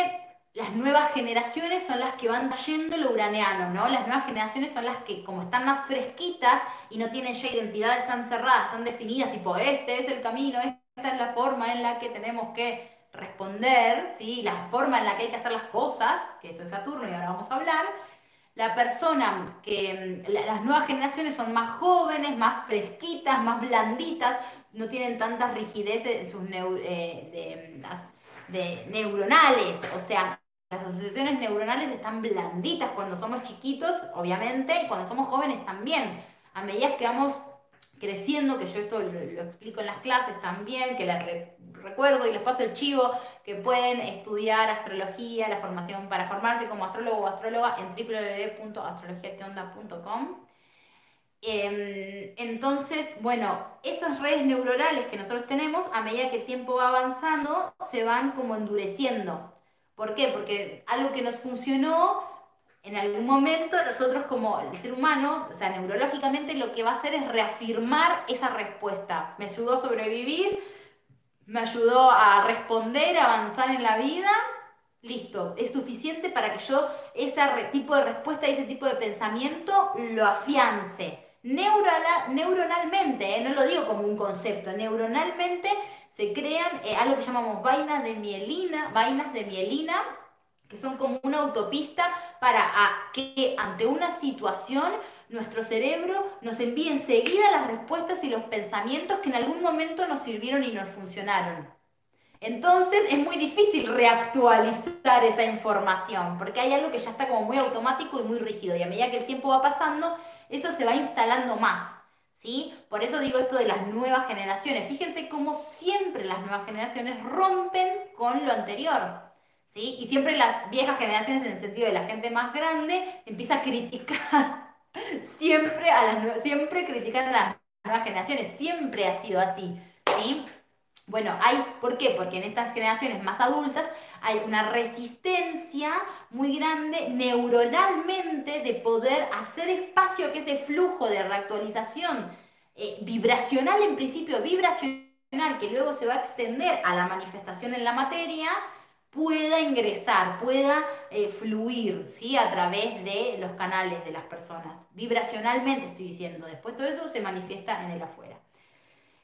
las nuevas generaciones son las que van trayendo lo uraneano, ¿no? Las nuevas generaciones son las que, como están más fresquitas y no tienen ya identidades tan cerradas, tan definidas, tipo, este es el camino, esta es la forma en la que tenemos que responder, ¿sí? La forma en la que hay que hacer las cosas, que eso es Saturno y ahora vamos a hablar. La persona que, mm, las nuevas generaciones son más jóvenes, más fresquitas, más blanditas, no tienen tantas rigideces en sus eh, de neuronales, o sea, las asociaciones neuronales están blanditas cuando somos chiquitos, obviamente, y cuando somos jóvenes también. A medida que vamos creciendo, que yo esto lo, explico en las clases también, que les recuerdo y les paso el chivo, que pueden estudiar astrología, la formación para formarse como astrólogo o astróloga en www.astrologiaqueonda.com. Em, entonces, bueno, esas redes neuronales que nosotros tenemos, a medida que el tiempo va avanzando, se van como endureciendo. ¿Por qué? Porque algo que nos funcionó en algún momento, nosotros como el ser humano, o sea, neurológicamente lo que va a hacer es reafirmar esa respuesta. Me ayudó a sobrevivir, me ayudó a responder, avanzar en la vida, listo, es suficiente para que yo ese tipo de respuesta y ese tipo de pensamiento lo afiance. neuronalmente, ¿eh? no lo digo como un concepto, neuronalmente se crean eh, algo que llamamos vainas de mielina, vainas de mielina, que son como una autopista para que ante una situación nuestro cerebro nos envíe enseguida las respuestas y los pensamientos que en algún momento nos sirvieron y nos funcionaron. Entonces es muy difícil reactualizar esa información, porque hay algo que ya está como muy automático y muy rígido, y a medida que el tiempo va pasando, eso se va instalando más. ¿Sí? Por eso digo esto de las nuevas generaciones. Fíjense cómo siempre las nuevas generaciones rompen con lo anterior. ¿Sí? Y siempre las viejas generaciones, en el sentido de la gente más grande, empieza a criticar, siempre, a las, siempre criticar a las nuevas generaciones. Siempre ha sido así. ¿sí? Bueno, hay, ¿por qué? Porque en estas generaciones más adultas hay una resistencia muy grande neuronalmente de poder hacer espacio que ese flujo de reactualización eh, vibracional, en principio vibracional, que luego se va a extender a la manifestación en la materia, pueda ingresar, pueda eh, fluir ¿sí? a través de los canales de las personas. Vibracionalmente estoy diciendo, después todo eso se manifiesta en el afuera.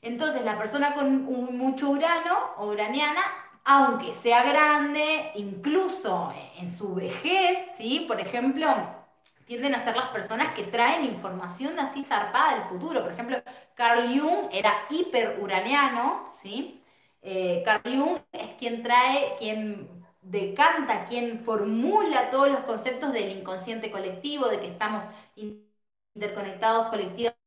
Entonces, la persona con mucho urano o uraniana, aunque sea grande, incluso en su vejez, ¿sí? Por ejemplo, tienden a ser las personas que traen información así zarpada del futuro. Por ejemplo, Carl Jung era hiperuraniano, ¿sí? Eh, Carl Jung es quien trae, quien decanta, quien formula todos los conceptos del inconsciente colectivo, de que estamos interconectados colectivamente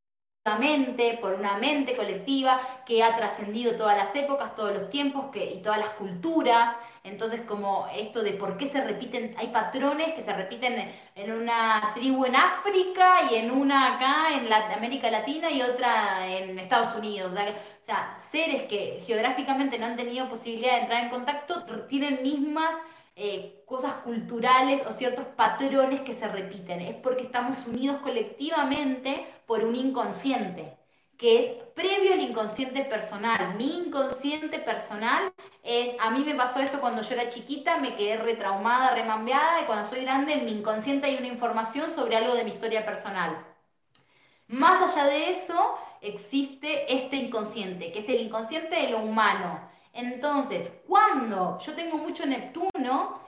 por una mente colectiva que ha trascendido todas las épocas, todos los tiempos que, y todas las culturas. Entonces, como esto de por qué se repiten, hay patrones que se repiten en una tribu en África y en una acá en América Latina y otra en Estados Unidos. O sea, seres que geográficamente no han tenido posibilidad de entrar en contacto tienen mismas eh, cosas culturales o ciertos patrones que se repiten. Es porque estamos unidos colectivamente por un inconsciente, que es previo al inconsciente personal. Mi inconsciente personal es, a mí me pasó esto cuando yo era chiquita, me quedé retraumada, remambeada, y cuando soy grande en mi inconsciente hay una información sobre algo de mi historia personal. Más allá de eso, existe este inconsciente, que es el inconsciente de lo humano entonces, cuando yo tengo mucho Neptuno,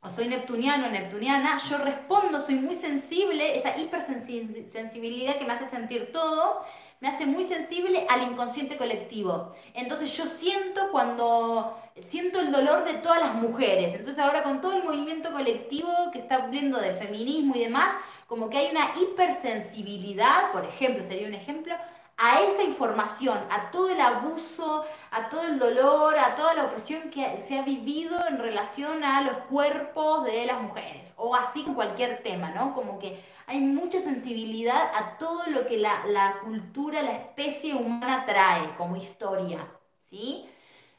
o soy neptuniano, neptuniana, yo respondo, soy muy sensible, esa hipersensibilidad que me hace sentir todo, me hace muy sensible al inconsciente colectivo. Entonces yo siento cuando, siento el dolor de todas las mujeres. Entonces ahora con todo el movimiento colectivo que está hablando del feminismo y demás, como que hay una hipersensibilidad, por ejemplo, sería un ejemplo, a esa información, a todo el abuso, a todo el dolor, a toda la opresión que se ha vivido en relación a los cuerpos de las mujeres, o así con cualquier tema, ¿no? Como que hay mucha sensibilidad a todo lo que la, cultura, la especie humana trae como historia, ¿sí?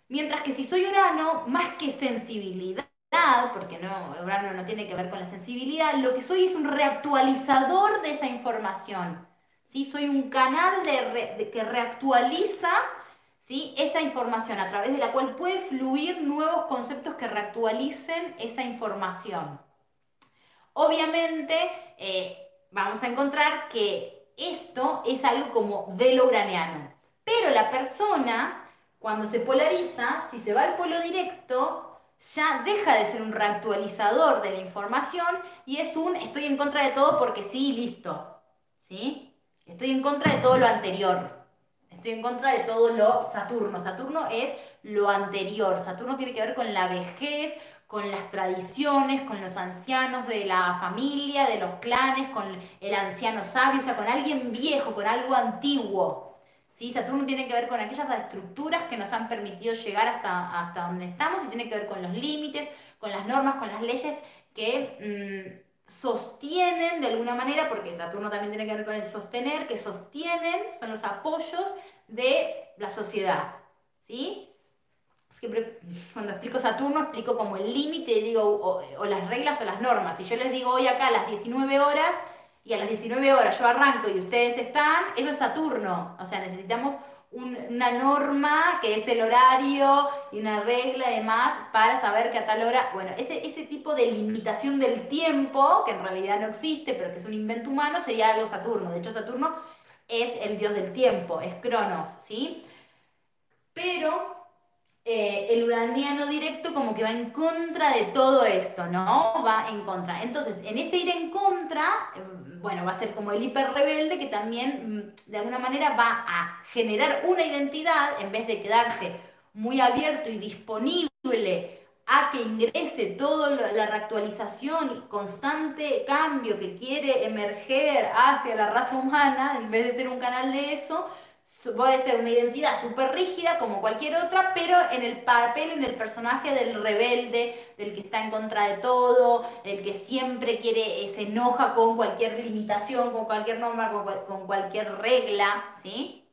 Mientras que si soy Urano, más que sensibilidad, porque no, Urano no tiene que ver con la sensibilidad, lo que soy es un reactualizador de esa información ¿sí? Soy un canal de que reactualiza esa información, a través de la cual puede fluir nuevos conceptos que reactualicen esa información. Obviamente, eh, vamos a encontrar que esto es algo como de lo graniano, pero la persona, cuando se polariza, si se va al polo directo, ya deja de ser un reactualizador de la información y es un estoy en contra de todo porque sí, listo. ¿Sí? Estoy en contra de todo lo anterior. Estoy en contra de todo lo Saturno. Saturno es lo anterior. Saturno tiene que ver con la vejez, con las tradiciones, con los ancianos de la familia, de los clanes, con el anciano sabio, o sea, con alguien viejo, con algo antiguo. ¿Sí? Saturno tiene que ver con aquellas estructuras que nos han permitido llegar hasta, hasta donde estamos y tiene que ver con los límites, con las normas, con las leyes que... Mm, sostienen de alguna manera, porque Saturno también tiene que ver con el sostener, que sostienen, son los apoyos de la sociedad. ¿Sí? cuando explico Saturno, explico como el límite, digo, o, las reglas o las normas. Si yo les digo hoy acá a las 19 horas y a las 19 horas yo arranco y ustedes están, eso es Saturno. O sea, necesitamos una norma que es el horario y una regla y demás para saber que a tal hora, bueno, ese, ese tipo de limitación del tiempo, que en realidad no existe, pero que es un invento humano, sería algo Saturno. De hecho, Saturno es el dios del tiempo, es Cronos, ¿sí? Pero eh, el uraniano directo como que va en contra de todo esto, ¿no? Va en contra. Entonces, en ese ir en contra, eh, bueno, va a ser como el hiper rebelde que también mm, de alguna manera va a generar una identidad en vez de quedarse muy abierto y disponible a que ingrese toda la reactualización y constante cambio que quiere emerger hacia la raza humana, en vez de ser un canal de eso, puede ser una identidad súper rígida como cualquier otra, pero en el papel, en el personaje del rebelde, del que está en contra de todo, el que siempre quiere, eh, se enoja con cualquier limitación, con cualquier norma, con, cualquier regla, ¿sí?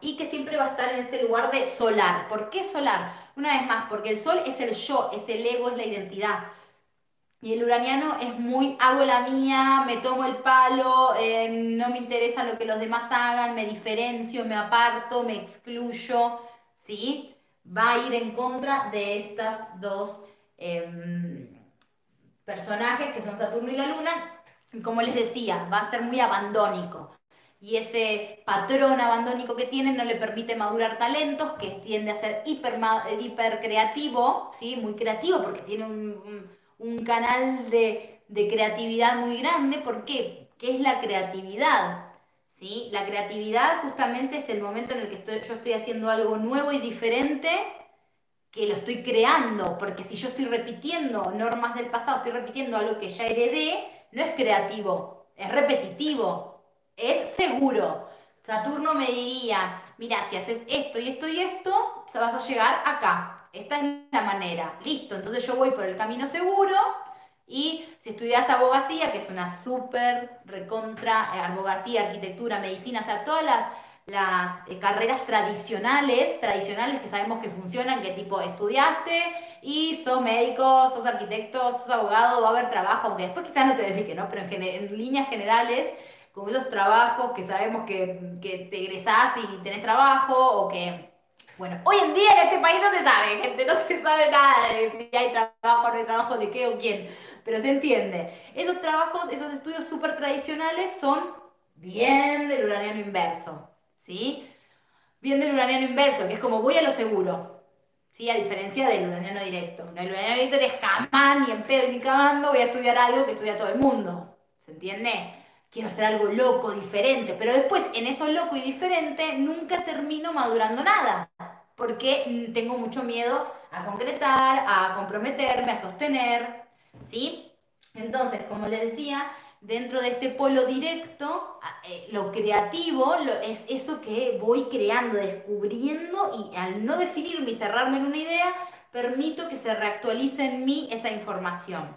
Y que siempre va a estar en este lugar de solar. ¿Por qué solar? Una vez más, porque el sol es el yo, es el ego, es la identidad. Y el uraniano es muy, hago la mía, me tomo el palo, eh, no me interesa lo que los demás hagan, me diferencio, me aparto, me excluyo, ¿sí? Va a ir en contra de estas dos em, personajes que son Saturno y la Luna. Como les decía, va a ser muy abandónico. Y ese patrón abandónico que tiene no le permite madurar talentos, que tiende a ser hiper, hiper creativo, ¿sí? Muy creativo porque tiene un canal de, creatividad muy grande. ¿Por qué? ¿Qué es la creatividad? ¿Sí? La creatividad justamente es el momento en el que yo estoy haciendo algo nuevo y diferente que lo estoy creando, porque si yo estoy repitiendo normas del pasado, estoy repitiendo algo que ya heredé, no es creativo, es repetitivo, es seguro. Saturno me diría, mira, si haces esto y esto y esto, vas a llegar acá esta es la manera, listo, entonces yo voy por el camino seguro y si estudias abogacía, que es una súper recontra, eh, abogacía, arquitectura, medicina, o sea, todas las, eh, carreras tradicionales, tradicionales que sabemos que funcionan, que tipo estudiaste y sos médico, sos arquitecto, sos abogado, va a haber trabajo, aunque después quizás no te dediques, ¿no? Pero en, en líneas generales, como esos trabajos que sabemos que, que te egresás y tenés trabajo o que bueno, hoy en día en este país no se sabe, gente, no se sabe nada de si hay trabajo o no hay trabajo, de qué o quién, pero se entiende. Esos trabajos, esos estudios súper tradicionales son bien del uraniano inverso, ¿sí? Bien del uraniano inverso, que es como voy a lo seguro, ¿sí? A diferencia del uraniano directo. el uraniano directo es jamás, ni en pedo, ni cagando, voy a estudiar algo que estudia todo el mundo, ¿se entiende? quiero hacer algo loco, diferente, pero después en eso loco y diferente nunca termino madurando nada, porque tengo mucho miedo a concretar, a comprometerme, a sostener, ¿sí? Entonces, como les decía, dentro de este polo directo, eh, lo creativo es eso que voy creando, descubriendo y al no definirme y cerrarme en una idea, permito que se reactualice en mí esa información.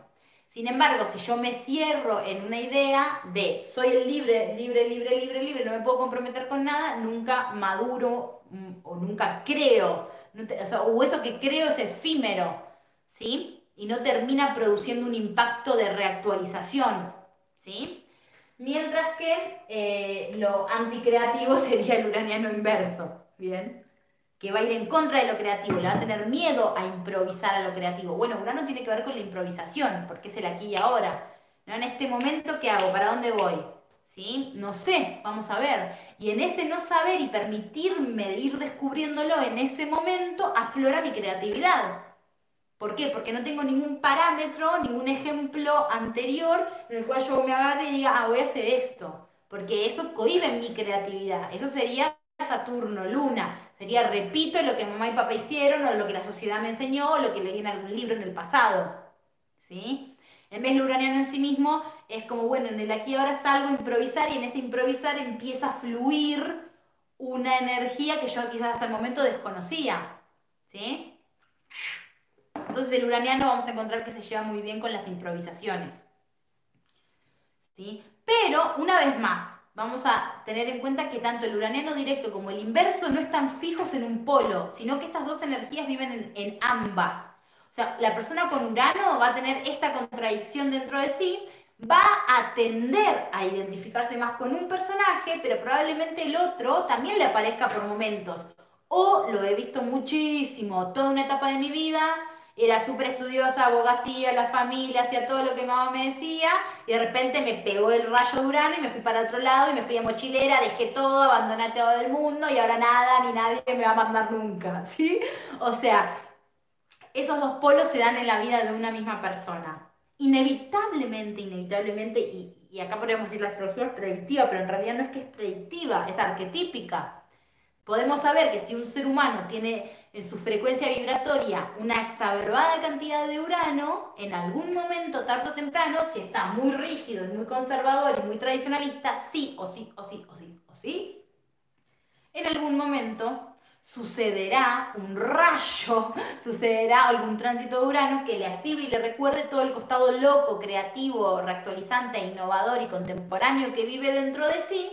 Sin embargo, si yo me cierro en una idea de soy el libre, libre, libre, libre, libre, no me puedo comprometer con nada, nunca maduro mm, o nunca creo. o, eso que creo es efímero, ¿sí? Y no termina produciendo un impacto de reactualización, ¿sí? Mientras que eh, lo anticreativo sería el uraniano inverso, ¿bien? que va a ir en contra de lo creativo, le va a tener miedo a improvisar a lo creativo. Bueno, Urano tiene que ver con la improvisación, porque es el aquí y ahora. ¿No? En este momento, ¿qué hago? ¿Para dónde voy? ¿Sí? No sé, vamos a ver. Y en ese no saber y permitirme ir descubriéndolo en ese momento, aflora mi creatividad. ¿Por qué? Porque no tengo ningún parámetro, ningún ejemplo anterior en el cual yo me agarre y diga, ah, voy a hacer esto. Porque eso cohibe mi creatividad. Eso sería Saturno, Luna. Sería, repito lo que mamá y papá hicieron, o lo que la sociedad me enseñó, o lo que leí en algún libro en el pasado. ¿Sí? En vez de uraniano en sí mismo, es como, bueno, en el aquí ahora salgo a improvisar y en ese improvisar empieza a fluir una energía que yo quizás hasta el momento desconocía. ¿Sí? Entonces el uraniano vamos a encontrar que se lleva muy bien con las improvisaciones. ¿Sí? Pero, una vez más, vamos a tener en cuenta que tanto el uraniano directo como el inverso no están fijos en un polo, sino que estas dos energías viven en, ambas. O sea, la persona con Urano va a tener esta contradicción dentro de sí, va a tender a identificarse más con un personaje, pero probablemente el otro también le aparezca por momentos. O lo he visto muchísimo, toda una etapa de mi vida, era súper estudiosa, abogacía, la familia, hacía todo lo que mamá me decía, y de repente me pegó el rayo de Urano y me fui para otro lado y me fui a mochilera, dejé todo, abandoné todo el mundo y ahora nada ni nadie me va a mandar nunca, ¿sí? O sea, esos dos polos se dan en la vida de una misma persona. Inevitablemente, inevitablemente, y, y acá podríamos decir la astrología es predictiva, pero en realidad no es que es predictiva, es arquetípica. Podemos saber que si un ser humano tiene en su frecuencia vibratoria una exacerbada cantidad de Urano, en algún momento, tarde o temprano, si está muy rígido y muy conservador y muy tradicionalista, sí o sí o sí o sí o sí, en algún momento sucederá un rayo, sucederá algún tránsito de Urano que le active y le recuerde todo el costado loco, creativo, reactualizante, innovador y contemporáneo que vive dentro de sí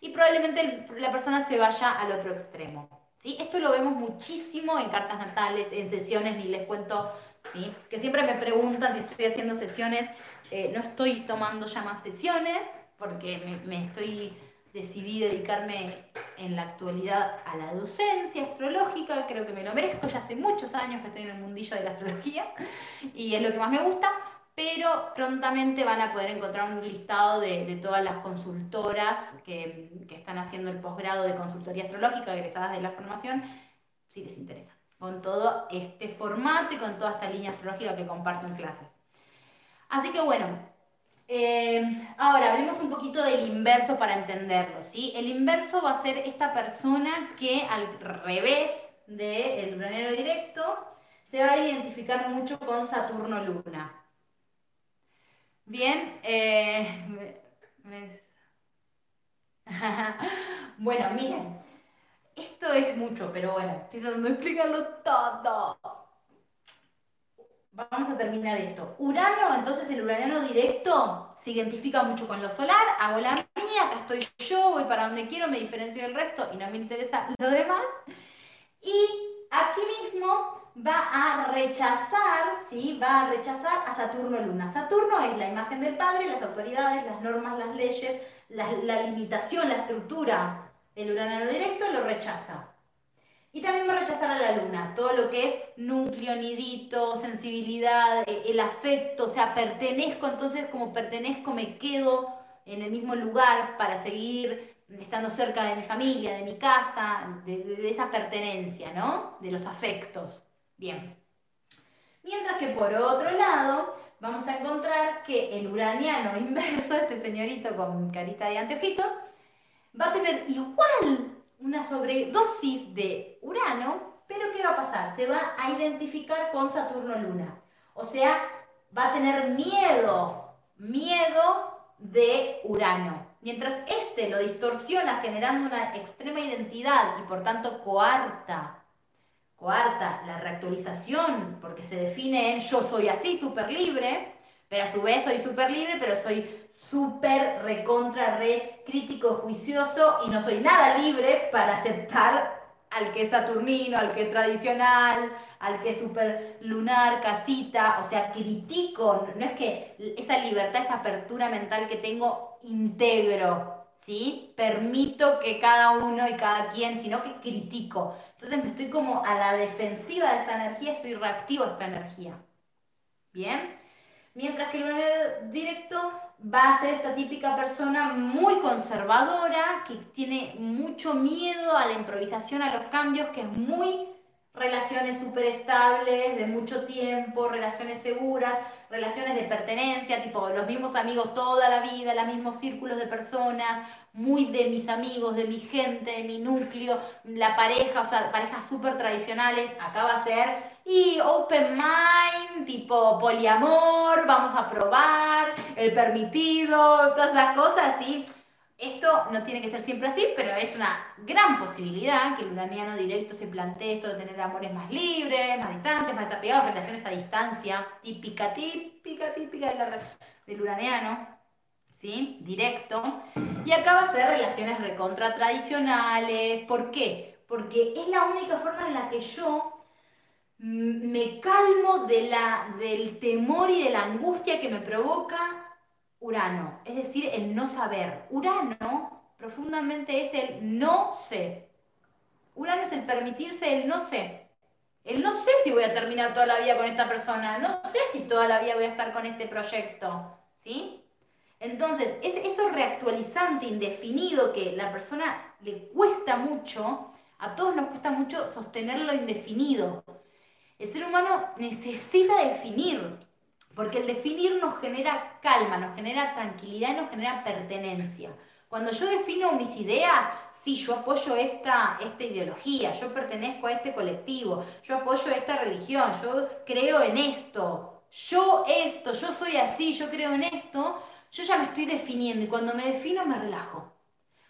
y probablemente la persona se vaya al otro extremo. ¿sí? Esto lo vemos muchísimo en cartas natales, en sesiones, ni les cuento, ¿sí? que siempre me preguntan si estoy haciendo sesiones. Eh, no estoy tomando ya más sesiones porque me, estoy decidí dedicarme en la actualidad a la docencia astrológica, creo que me lo merezco, ya hace muchos años que estoy en el mundillo de la astrología y es lo que más me gusta, pero prontamente van a poder encontrar un listado de, todas las consultoras que, están haciendo el posgrado de consultoría astrológica egresadas de la formación, si les interesa, con todo este formato y con toda esta línea astrológica que comparto en clases. Así que bueno, eh, ahora hablemos un poquito del inverso para entenderlo. ¿sí? El inverso va a ser esta persona que al revés del granero directo se va a identificar mucho con Saturno-Luna. Bien, eh, bueno, miren, esto es mucho, pero bueno, estoy tratando de explicarlo todo. Vamos a terminar esto. Urano, entonces el uraniano directo se identifica mucho con lo solar, hago la mía, acá estoy yo, voy para donde quiero, me diferencio del resto y no me interesa lo demás. Y aquí mismo va a rechazar, ¿sí? Va a rechazar a Saturno Luna. Saturno es la imagen del padre, las autoridades, las normas, las leyes, la, limitación, la estructura. El urano directo lo rechaza. Y también va a rechazar a la luna, todo lo que es núcleo, nidito, sensibilidad, e, el afecto, o sea, pertenezco, entonces como pertenezco me quedo en el mismo lugar para seguir estando cerca de mi familia, de mi casa, de, de esa pertenencia, ¿no? De los afectos. Bien. Mientras que por otro lado, vamos a encontrar que el uraniano inverso, este señorito con carita de anteojitos, va a tener igual una sobredosis de urano, pero ¿qué va a pasar? Se va a identificar con Saturno-Luna. O sea, va a tener miedo, miedo de Urano. Mientras este lo distorsiona generando una extrema identidad y por tanto coarta Cuarta, la reactualización, porque se define en yo soy así, súper libre, pero a su vez soy súper libre, pero soy súper recontra, re crítico, juicioso y no soy nada libre para aceptar al que es saturnino, al que es tradicional, al que es súper lunar, casita, o sea, critico, no es que esa libertad, esa apertura mental que tengo integro, ¿sí? Permito que cada uno y cada quien, sino que critico. Entonces estoy como a la defensiva de esta energía, estoy reactivo a esta energía. ¿Bien? Mientras que el directo va a ser esta típica persona muy conservadora, que tiene mucho miedo a la improvisación, a los cambios, que es muy relaciones súper estables, de mucho tiempo, relaciones seguras, relaciones de pertenencia, tipo los mismos amigos toda la vida, los mismos círculos de personas, muy de mis amigos, de mi gente, de mi núcleo, la pareja, o sea, parejas súper tradicionales, acá va a ser, y open mind, tipo poliamor, vamos a probar, el permitido, todas esas cosas, ¿sí? Esto no tiene que ser siempre así, pero es una gran posibilidad que el uraniano directo se plantee esto de tener amores más libres, más distantes, más desapegados, relaciones a distancia, típica, típica, típica del uraniano. ¿sí? Directo. Y acá va a ser relaciones recontra tradicionales. ¿Por qué? Porque es la única forma en la que yo me calmo del temor y de la angustia que me provoca Urano, es decir, el no saber. Urano profundamente es el no sé. Urano es el permitirse el no sé. El no sé si voy a terminar toda la vida con esta persona, no sé si toda la vida voy a estar con este proyecto, ¿sí? Entonces, es eso reactualizante, indefinido, que la persona le cuesta mucho, a todos nos cuesta mucho sostener lo indefinido. El ser humano necesita definir, porque el definir nos genera calma, nos genera tranquilidad y nos genera pertenencia. Cuando yo defino mis ideas, sí, yo apoyo esta, esta ideología, yo pertenezco a este colectivo, yo apoyo esta religión, yo creo en esto, yo esto, yo soy así, yo creo en esto, yo ya me estoy definiendo y cuando me defino me relajo.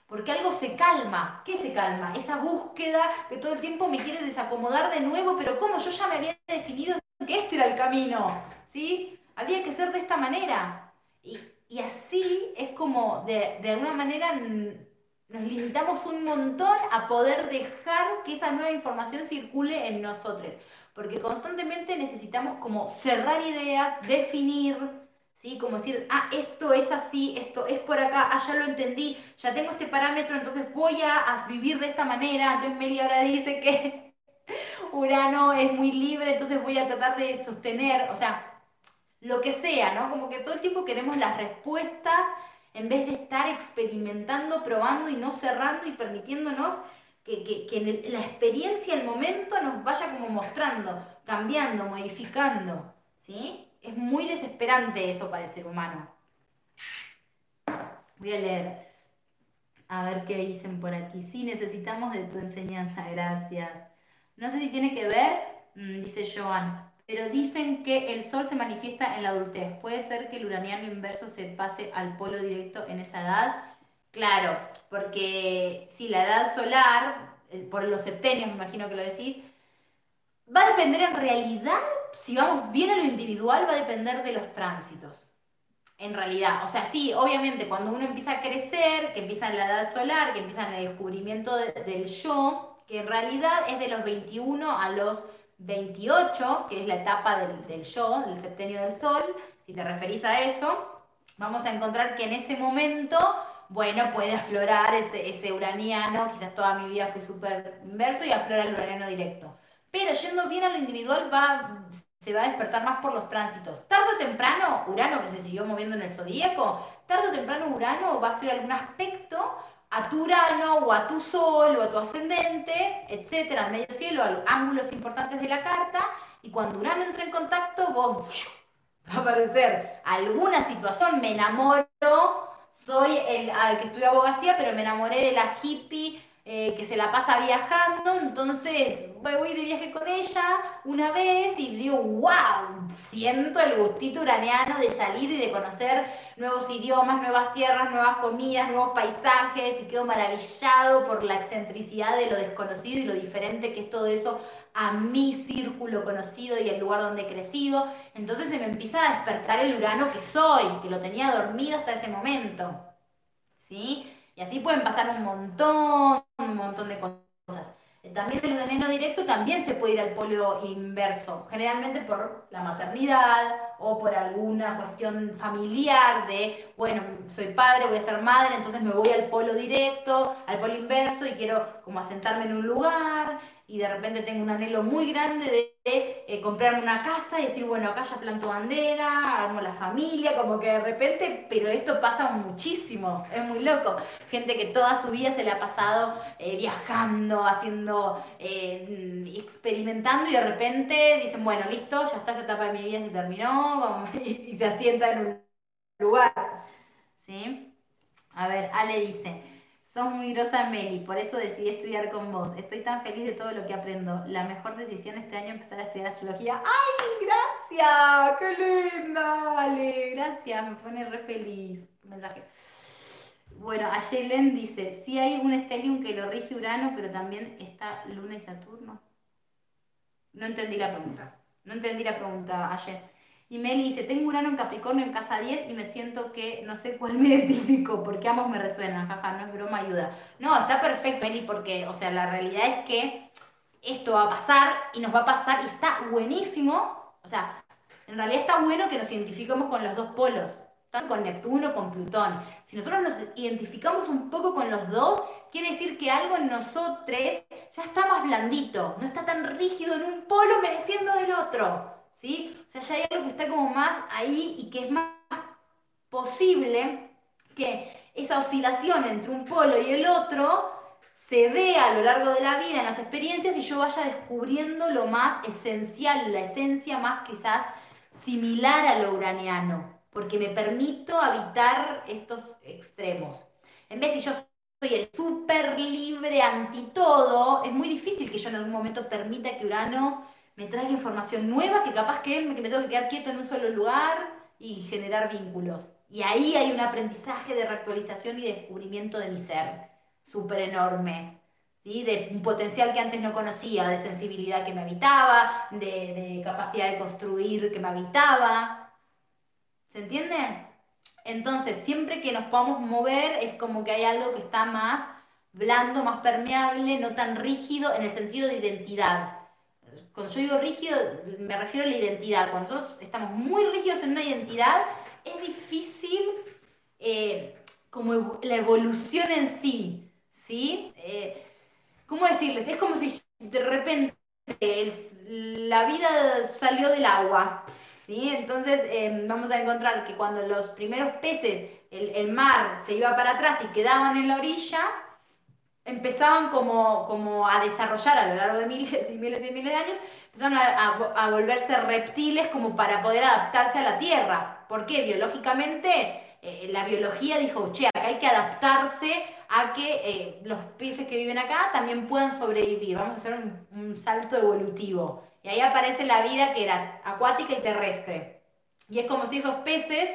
Porque algo se calma. ¿Qué se calma? Esa búsqueda que todo el tiempo me quiere desacomodar de nuevo, pero como yo ya me había definido que este era el camino, ¿sí? Había que ser de esta manera. Y, así es como, de, de alguna manera, nos limitamos un montón a poder dejar que esa nueva información circule en nosotros. Porque constantemente necesitamos como cerrar ideas, definir, ¿sí? Como decir, ah, esto es así, esto es por acá, ah, ya lo entendí, ya tengo este parámetro, entonces voy a, vivir de esta manera. Entonces Meli ahora dice que Urano es muy libre, entonces voy a tratar de sostener, o sea, lo que sea, ¿no? Como que todo el tiempo queremos las respuestas en vez de estar experimentando, probando y no cerrando y permitiéndonos que, que la experiencia, el momento nos vaya como mostrando, cambiando, modificando, ¿sí? Es muy desesperante eso para el ser humano. Voy a leer. A ver qué dicen por aquí. Sí, necesitamos de tu enseñanza, gracias. No sé si tiene que ver, mm, dice Joan, pero dicen que el sol se manifiesta en la adultez. ¿Puede ser que el uraniano inverso se pase al polo directo en esa edad? Claro, porque si la edad solar, por los septenios me imagino que lo decís, va a depender en realidad si vamos bien a lo individual, va a depender de los tránsitos. En realidad, o sea, sí, obviamente cuando uno empieza a crecer, que empieza en la edad solar, que empieza en el descubrimiento del yo, que en realidad es de los 21 a los 28, que es la etapa del, yo, del septenio del sol, si te referís a eso, vamos a encontrar que en ese momento, bueno, puede aflorar ese, uraniano, quizás toda mi vida fui súper inverso y aflora el uraniano directo. Pero yendo bien a lo individual va, se va a despertar más por los tránsitos. Tardo o temprano, Urano, que se siguió moviendo en el zodíaco, tarde o temprano Urano va a hacer algún aspecto a tu Urano o a tu Sol o a tu ascendente, etcétera, al medio cielo, a los ángulos importantes de la carta, y cuando Urano entra en contacto, vos va a aparecer alguna situación, me enamoro, soy el al que estudio abogacía, pero me enamoré de la hippie eh, que se la pasa viajando, entonces voy de viaje con ella una vez y digo, wow, siento el gustito uraniano de salir y de conocer nuevos idiomas, nuevas tierras, nuevas comidas, nuevos paisajes y quedo maravillado por la excentricidad de lo desconocido y lo diferente que es todo eso a mi círculo conocido y el lugar donde he crecido. Entonces se me empieza a despertar el urano que soy, que lo tenía dormido hasta ese momento. ¿Sí? Y así pueden pasar un montón, un montón de cosas. También el uraniano directo también se puede ir al polo inverso, generalmente por la maternidad o por alguna cuestión familiar de, bueno, soy padre, voy a ser madre, entonces me voy al polo directo, al polo inverso y quiero como asentarme en un lugar y de repente tengo un anhelo muy grande de, eh, comprarme una casa y decir, bueno, acá ya planto bandera, amo la familia, como que de repente, pero esto pasa muchísimo, es muy loco. Gente que toda su vida se le ha pasado eh, viajando, haciendo, eh, experimentando y de repente dicen, bueno, listo, ya está esa etapa de mi vida, se terminó, y, y se asienta en un lugar. ¿Sí? A ver, Ale dice, Sos muy grosa, Meli, por eso decidí estudiar con vos. Estoy tan feliz de todo lo que aprendo. La mejor decisión este año es empezar a estudiar astrología. ¡Ay, gracias! ¡Qué linda! Vale, gracias, me pone re feliz. Mensaje. Bueno, Ayelen dice, sí hay un estelium que lo rige Urano, pero también está Luna y Saturno. No entendí la pregunta. No entendí la pregunta, Ayelen. Y Meli dice, tengo Urano en Capricornio en casa 10 y me siento que no sé cuál me identifico, porque ambos me resuenan, jaja, no es broma, ayuda. No, está perfecto, Meli, porque, o sea, la realidad es que esto va a pasar y nos va a pasar y está buenísimo, o sea, en realidad está bueno que nos identifiquemos con los dos polos, tanto con Neptuno, con Plutón. Si nosotros nos identificamos un poco con los dos, quiere decir que algo en nosotros ya está más blandito, no está tan rígido en un polo, me defiendo del otro. ¿Sí? O sea, ya hay algo que está como más ahí y que es más posible que esa oscilación entre un polo y el otro se dé a lo largo de la vida en las experiencias y yo vaya descubriendo lo más esencial, la esencia más quizás similar a lo uraniano, porque me permito habitar estos extremos. En vez si yo soy el súper libre anti todo, es muy difícil que yo en algún momento permita que Urano me traiga información nueva, que capaz que, que me tengo que quedar quieto en un solo lugar y generar vínculos. Y ahí hay un aprendizaje de reactualización y descubrimiento de mi ser, súper enorme. ¿sí? De un potencial que antes no conocía, de sensibilidad que me habitaba, de, de capacidad de construir que me habitaba. ¿Se entiende? Entonces, siempre que nos podamos mover, es como que hay algo que está más blando, más permeable, no tan rígido en el sentido de identidad. Cuando yo digo rígido, me refiero a la identidad. Cuando nosotros estamos muy rígidos en una identidad, es difícil eh, como la evolución en sí, ¿sí? Eh, ¿Cómo decirles? Es como si de repente la vida salió del agua, ¿sí? Entonces em, vamos a encontrar que cuando los primeros peces, el, mar se iba para atrás y quedaban en la orilla, empezaban como, como a desarrollar a lo largo de miles y miles y miles de años, empezaron a, a volverse reptiles como para poder adaptarse a la Tierra. ¿Por qué? Biológicamente, eh, la biología dijo, che, acá hay que adaptarse a que eh, los peces que viven acá también puedan sobrevivir. Vamos a hacer un, salto evolutivo. Y ahí aparece la vida que era acuática y terrestre. Y es como si esos peces,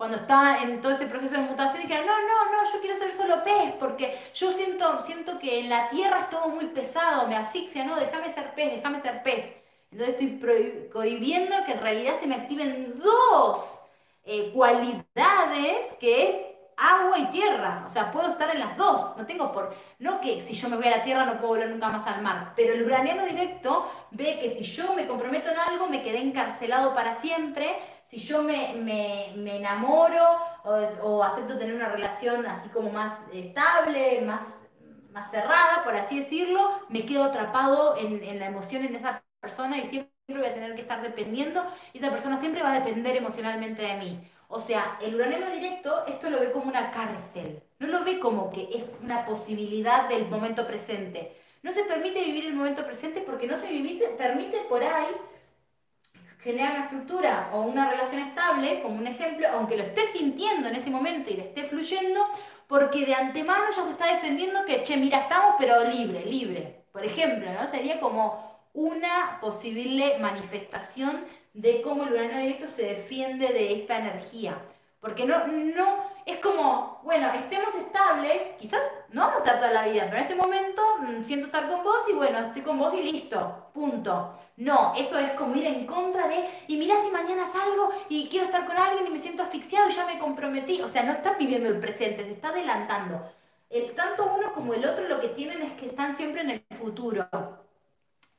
cuando estaban en todo ese proceso de mutación, dijeran, no, no, no, yo quiero ser solo pez, porque yo siento, siento que en la tierra es todo muy pesado, me asfixia, no, déjame ser pez, déjame ser pez. Entonces estoy prohibiendo que en realidad se me activen dos eh, cualidades que agua y tierra. O sea, puedo estar en las dos. No tengo por. No que si yo me voy a la tierra no puedo volver nunca más al mar. Pero el uraniano directo ve que si yo me comprometo en algo, me quedé encarcelado para siempre. Si yo me, me, enamoro o, acepto tener una relación así como más estable, más, más cerrada, por así decirlo, me quedo atrapado en, en la emoción en esa persona y siempre voy a tener que estar dependiendo y esa persona siempre va a depender emocionalmente de mí. O sea, el uraniano directo esto lo ve como una cárcel, no lo ve como que es una posibilidad del momento presente. No se permite vivir el momento presente porque no se permite por ahí generar una estructura o una relación estable, como un ejemplo, aunque lo esté sintiendo en ese momento y le esté fluyendo, porque de antemano ya se está defendiendo que, che, mira, estamos pero libre, libre. Por ejemplo, ¿no? Sería como una posible manifestación de cómo el urano directo se defiende de esta energía. Porque no, no, es como, bueno, estemos estables, quizás no vamos a estar toda la vida, pero en este momento mm, siento estar con vos y bueno, estoy con vos y listo, punto. No, eso es como ir en contra de, y mira si mañana salgo y quiero estar con alguien y me siento asfixiado y ya me comprometí. O sea, no está viviendo el presente, se está adelantando. El, tanto uno como el otro lo que tienen es que están siempre en el futuro.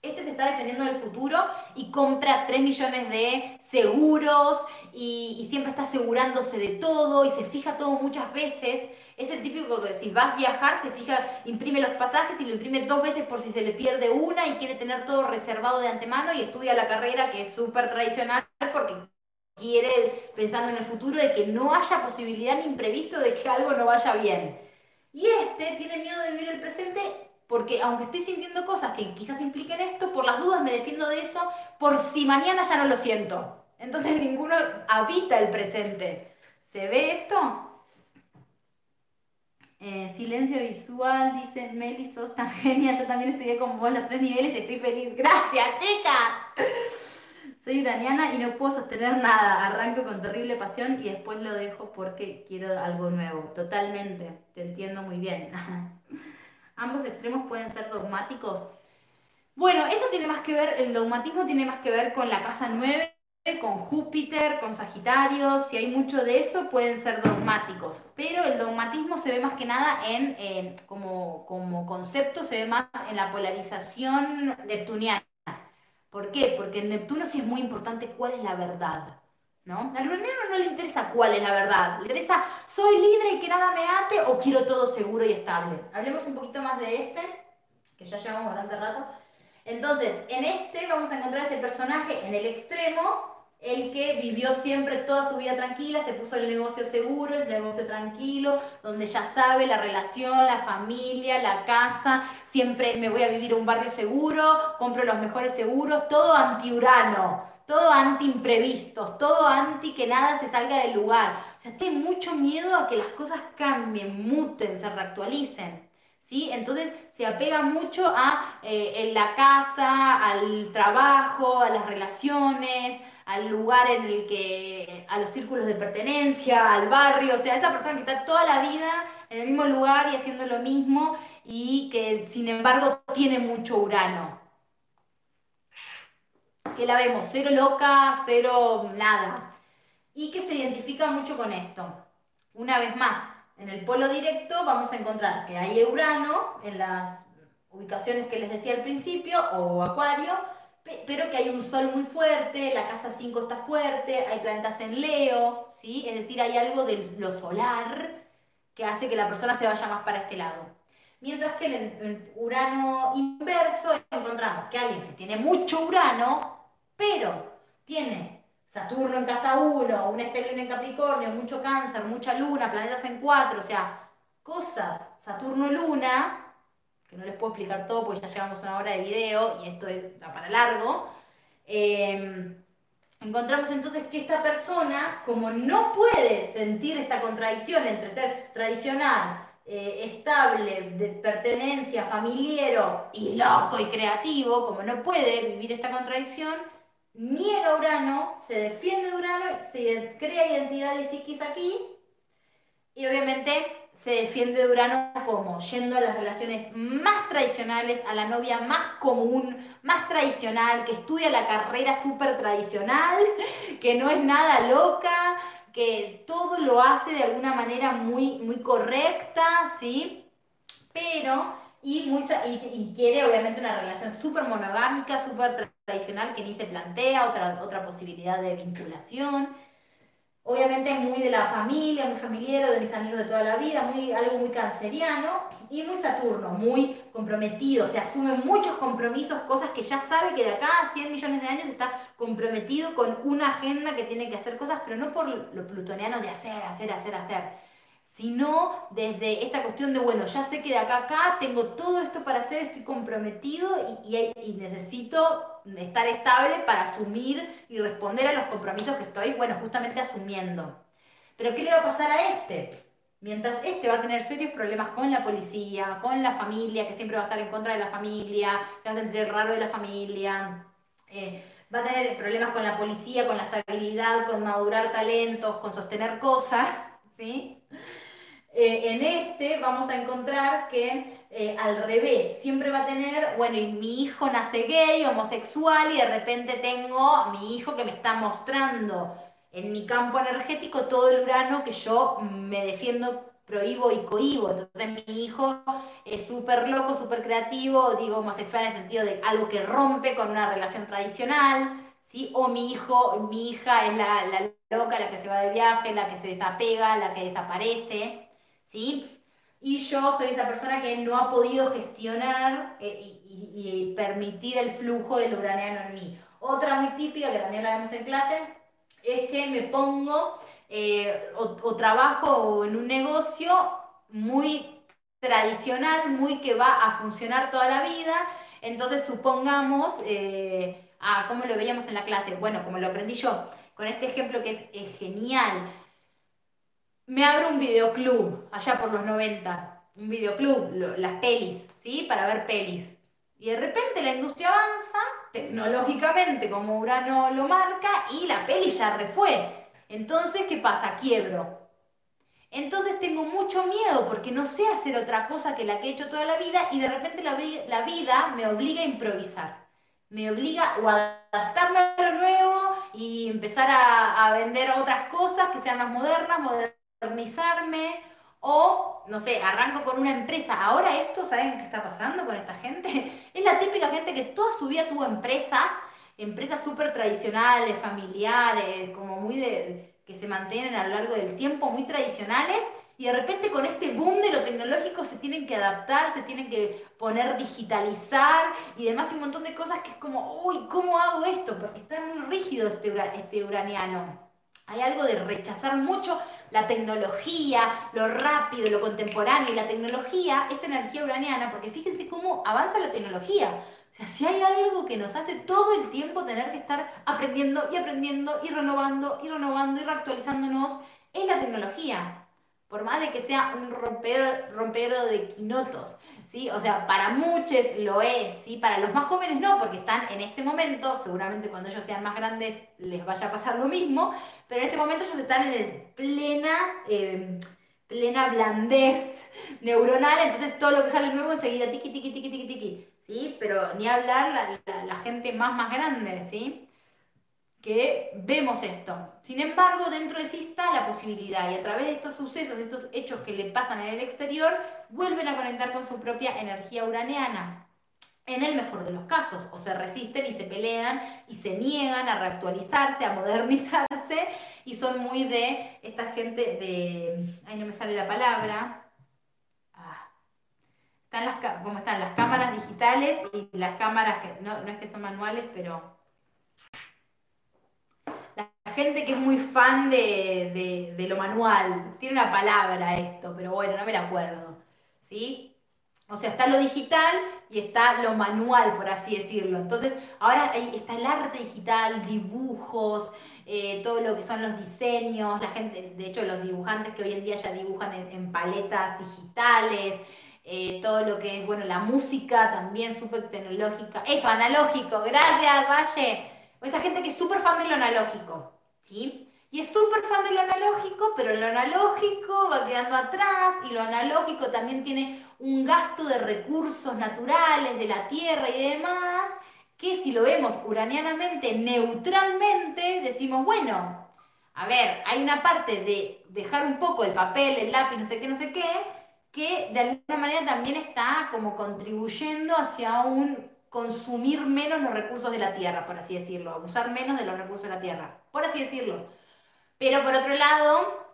Este se está defendiendo del futuro y compra 3 millones de seguros y, siempre está asegurándose de todo y se fija todo muchas veces. Es el típico que si vas a viajar, se fija, imprime los pasajes y lo imprime dos veces por si se le pierde una y quiere tener todo reservado de antemano y estudia la carrera que es súper tradicional porque quiere, pensando en el futuro, de que no haya posibilidad ni imprevisto de que algo no vaya bien. Y este tiene miedo de vivir el presente porque aunque estoy sintiendo cosas que quizás impliquen esto, por las dudas me defiendo de eso, por si mañana ya no lo siento. Entonces ninguno habita el presente. ¿Se ve esto? Eh, silencio visual, dice Meli, sos tan genia, yo también estudié con vos los tres niveles y estoy feliz. Gracias, chicas. Soy iraniana y no puedo sostener nada. Arranco con terrible pasión y después lo dejo porque quiero algo nuevo. Totalmente, te entiendo muy bien. ambos extremos pueden ser dogmáticos. Bueno, eso tiene más que ver, el dogmatismo tiene más que ver con la casa 9, con Júpiter, con Sagitario, si hay mucho de eso pueden ser dogmáticos, pero el dogmatismo se ve más que nada en, como, como concepto, se ve más en la polarización neptuniana. ¿Por qué? Porque en Neptuno sí es muy importante cuál es la verdad. ¿No? Al uraniano no le interesa cuál es la verdad, le interesa soy libre y que nada me ate o quiero todo seguro y estable. Hablemos un poquito más de este, que ya llevamos bastante rato. Entonces, en este vamos a encontrar ese personaje en el extremo, el que vivió siempre toda su vida tranquila, se puso el negocio seguro, el negocio tranquilo, donde ya sabe la relación, la familia, la casa, siempre me voy a vivir un barrio seguro, compro los mejores seguros, todo anti-urano, todo anti-imprevistos, todo anti que nada se salga del lugar. O sea, tiene mucho miedo a que las cosas cambien, muten, se reactualicen. ¿Sí? Entonces se apega mucho a eh, la casa, al trabajo, a las relaciones, al lugar en el que, a los círculos de pertenencia, al barrio, o sea, esa persona que está toda la vida en el mismo lugar y haciendo lo mismo y que sin embargo tiene mucho urano. Que la vemos, cero loca, cero nada. Y que se identifica mucho con esto. Una vez más, en el polo directo vamos a encontrar que hay urano en las ubicaciones que les decía al principio, o acuario, pero que hay un sol muy fuerte, la casa 5 está fuerte, hay planetas en Leo, ¿sí? Es decir, hay algo de lo solar que hace que la persona se vaya más para este lado. Mientras que en el Urano inverso encontramos que alguien que tiene mucho Urano, pero tiene Saturno en casa 1, un estelio en Capricornio, mucho cáncer, mucha luna, planetas en 4, o sea, cosas, Saturno-Luna, que no les puedo explicar todo porque ya llevamos una hora de video y esto es para largo. Em, encontramos entonces que esta persona, como no puede sentir esta contradicción entre ser tradicional, eh, estable, de pertenencia, familiero y loco y creativo, como no puede vivir esta contradicción, niega Urano, se defiende de Urano, se crea identidad de psiquis aquí y obviamente se defiende de Urano como yendo a las relaciones más tradicionales, a la novia más común, más tradicional, que estudia la carrera súper tradicional, que no es nada loca, que todo lo hace de alguna manera muy, muy correcta, ¿sí? Pero, y, muy, y, quiere obviamente una relación súper monogámica, súper tradicional, que ni se plantea otra, otra posibilidad de vinculación. Obviamente muy de la familia, muy familiar, de mis amigos de toda la vida, muy, algo muy canceriano y muy Saturno, muy comprometido, se asume muchos compromisos, cosas que ya sabe que de acá a 100 millones de años está comprometido con una agenda que tiene que hacer cosas, pero no por lo plutoniano de hacer, hacer, hacer, hacer sino desde esta cuestión de, bueno, ya sé que de acá acá tengo todo esto para hacer, estoy comprometido y, necesito estar estable para asumir y responder a los compromisos que estoy, bueno, justamente asumiendo. Pero ¿qué le va a pasar a este? Mientras este va a tener serios problemas con la policía, con la familia, que siempre va a estar en contra de la familia, se va a sentir raro de la familia, eh, va a tener problemas con la policía, con la estabilidad, con madurar talentos, con sostener cosas, ¿sí? Eh, en este vamos a encontrar que eh, al revés, siempre va a tener, bueno, y mi hijo nace gay, homosexual, y de repente tengo a mi hijo que me está mostrando en mi campo energético todo el urano que yo me defiendo, prohíbo y cohibo. Entonces mi hijo es súper loco, súper creativo, digo homosexual en el sentido de algo que rompe con una relación tradicional. ¿Sí? O mi hijo, mi hija es la, la loca, la que se va de viaje, la que se desapega, la que desaparece. ¿Sí? Y yo soy esa persona que no ha podido gestionar eh, y, permitir el flujo del uraneano en mí. Otra muy típica, que también la vemos en clase, es que me pongo eh, o, trabajo en un negocio muy tradicional, muy que va a funcionar toda la vida. Entonces, supongamos, eh, ah, ¿cómo lo veíamos en la clase? Bueno, como lo aprendí yo, con este ejemplo que es genial me abro un videoclub, allá por los 90, un videoclub, las pelis, ¿sí? Para ver pelis. Y de repente la industria avanza, tecnológicamente, como Urano lo marca, y la peli ya refue. Entonces, ¿qué pasa? Quiebro. Entonces tengo mucho miedo porque no sé hacer otra cosa que la que he hecho toda la vida y de repente la, vida me obliga a improvisar. Me obliga a adaptarme a lo nuevo y empezar a, a vender otras cosas que sean más modernas modernizarme o, no sé, arranco con una empresa. Ahora esto, ¿saben qué está pasando con esta gente? Es la típica gente que toda su vida tuvo empresas, empresas súper tradicionales, familiares, como muy de, que se mantienen a lo largo del tiempo, muy tradicionales, y de repente con este boom de lo tecnológico se tienen que adaptar, se tienen que poner digitalizar y demás y un montón de cosas que es como, uy, ¿cómo hago esto? Porque está muy rígido este, este uraniano. Hay algo de rechazar mucho la tecnología, lo rápido, lo contemporáneo. Y la tecnología es energía uraniana, porque fíjense cómo avanza la tecnología. O sea, si hay algo que nos hace todo el tiempo tener que estar aprendiendo y aprendiendo y renovando y renovando y reactualizándonos, es la tecnología por más de que sea un rompero, de quinotos, ¿sí? O sea, para muchos lo es, ¿sí? Para los más jóvenes no, porque están en este momento, seguramente cuando ellos sean más grandes les vaya a pasar lo mismo, pero en este momento ellos están en plena, em, plena blandez neuronal, entonces todo lo que sale nuevo enseguida tiqui, tiqui, tiqui, tiqui, tiqui, ¿sí? Pero ni hablar la, la gente más, más grande, ¿sí? Que vemos esto. Sin embargo, dentro de sí está la posibilidad y a través de estos sucesos, de estos hechos que le pasan en el exterior, vuelven a conectar con su propia energía uraniana. En el mejor de los casos, o se resisten y se pelean y se niegan a reactualizarse, a modernizarse y son muy de esta gente de, ahí no me sale la palabra, ah, están las, como están las cámaras digitales y las cámaras que no, no es que son manuales, pero gente que es muy fan de, lo manual. Tiene una palabra esto, pero bueno, no me la acuerdo. ¿Sí? O sea, está lo digital y está lo manual, por así decirlo. Entonces, ahora está el arte digital, dibujos, eh, todo lo que son los diseños, la gente, de hecho, los dibujantes que hoy en día ya dibujan en, paletas digitales, eh, todo lo que es, bueno, la música también súper tecnológica. Eso, analógico, gracias, Valle. Esa gente que es súper fan de lo analógico. Y es súper fan de lo analógico, pero lo analógico va quedando atrás y lo analógico también tiene un gasto de recursos naturales de la tierra y demás, que si lo vemos uranianamente, neutralmente, decimos, bueno, a ver, hay una parte de dejar un poco el papel, el lápiz, no sé qué, no sé qué, que de alguna manera también está como contribuyendo hacia un consumir menos los recursos de la tierra, por así decirlo, abusar menos de los recursos de la tierra, por así decirlo. Pero por otro lado,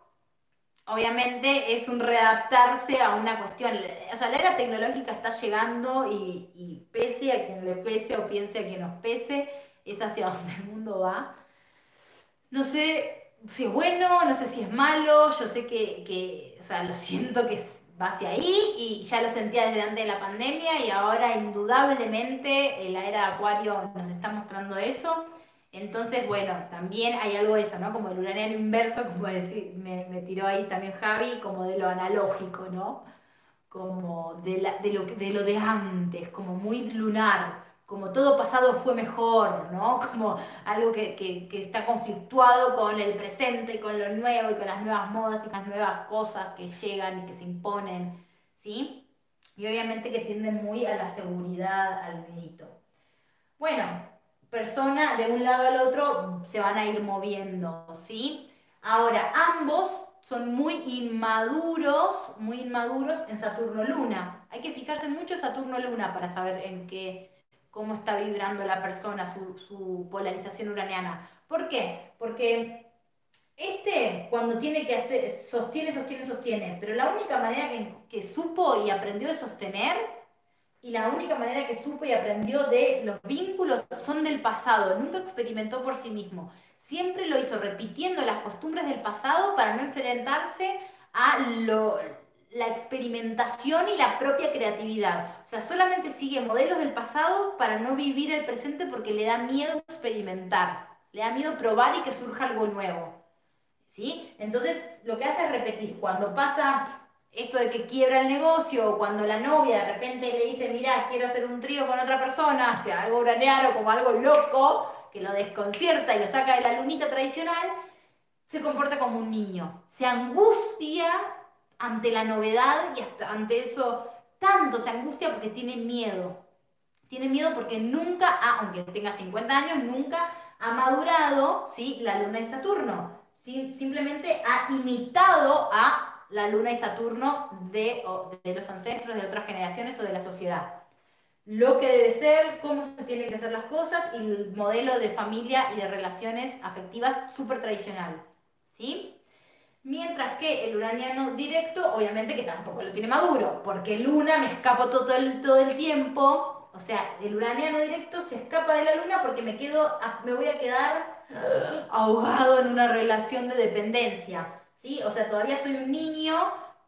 obviamente es un readaptarse a una cuestión, o sea, la era tecnológica está llegando y, pese a quien le pese o piense a quien nos pese, es hacia donde el mundo va. No sé si es bueno, no sé si es malo, yo sé que, o sea, lo siento que va hacia ahí y ya lo sentía desde antes de la pandemia y ahora indudablemente la era de Acuario nos está mostrando eso. Entonces, bueno, también hay algo de eso, ¿no? Como el uraniano inverso, como decir, me, tiró ahí también Javi, como de lo analógico, ¿no? Como de, lo, de lo de antes, como muy lunar como todo pasado fue mejor, ¿no? Como algo que, que, está conflictuado con el presente con lo nuevo y con las nuevas modas y con las nuevas cosas que llegan y que se imponen, ¿sí? Y obviamente que tienden muy a la seguridad, al mérito. Bueno, persona de un lado al otro se van a ir moviendo, ¿sí? Ahora, ambos son muy inmaduros, muy inmaduros en Saturno-Luna. Hay que fijarse mucho en Saturno-Luna para saber en qué cómo está vibrando la persona, su, polarización uraniana. ¿Por qué? Porque este, cuando tiene que hacer, sostiene, sostiene, sostiene, pero la única manera que, supo y aprendió de sostener, y la única manera que supo y aprendió de los vínculos son del pasado, nunca experimentó por sí mismo. Siempre lo hizo repitiendo las costumbres del pasado para no enfrentarse a lo, la experimentación y la propia creatividad. O sea, solamente sigue modelos del pasado para no vivir el presente porque le da miedo experimentar, le da miedo probar y que surja algo nuevo. ¿Sí? Entonces, lo que hace es repetir. Cuando pasa esto de que quiebra el negocio, o cuando la novia de repente le dice, mira, quiero hacer un trío con otra persona, o sea, algo uranearo, como algo loco, que lo desconcierta y lo saca de la lunita tradicional, se comporta como un niño. Se angustia ante la novedad y ante eso tanto se angustia porque tiene miedo. Tiene miedo porque nunca, aunque tenga 50 años, nunca ha madurado ¿sí? la luna y Saturno. Simplemente ha imitado a la luna y Saturno de, de los ancestros, de otras generaciones o de la sociedad. lo que debe ser, cómo se tienen que hacer las cosas y el modelo de familia y de relaciones afectivas súper tradicional. ¿Sí? Mientras que el uraniano directo, obviamente que tampoco lo tiene maduro, porque Luna me escapo todo el, todo el tiempo. O sea, el uraniano directo se escapa de la luna porque me, quedo, me voy a quedar ahogado en una relación de dependencia. ¿sí? O sea, todavía soy un niño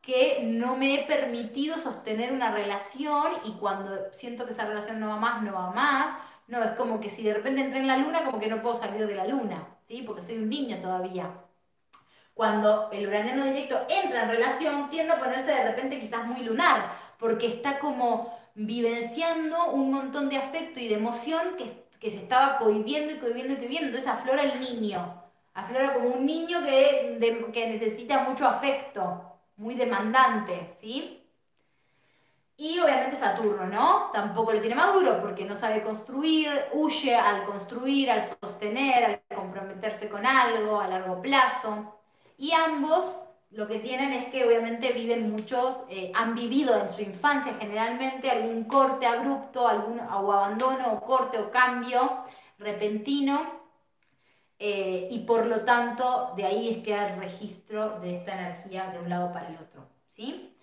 que no me he permitido sostener una relación y cuando siento que esa relación no va más, no va más. No, es como que si de repente entré en la luna, como que no puedo salir de la luna, ¿sí? Porque soy un niño todavía. Cuando el uraniano directo entra en relación, tiende a ponerse de repente quizás muy lunar, porque está como vivenciando un montón de afecto y de emoción que, se estaba cohibiendo y cohibiendo y cohibiendo. Entonces aflora el niño, aflora como un niño que, que necesita mucho afecto muy demandante, ¿sí? Y obviamente Saturno, ¿no? Tampoco lo tiene maduro porque no sabe construir, huye al construir, al sostener, al comprometerse con algo a largo plazo. Y ambos lo que tienen es que obviamente viven muchos, eh, han vivido en su infancia generalmente algún corte abrupto, algún o abandono, o corte o cambio repentino eh, y por lo tanto de ahí es que hay registro de esta energía de un lado para el otro. ¿sí?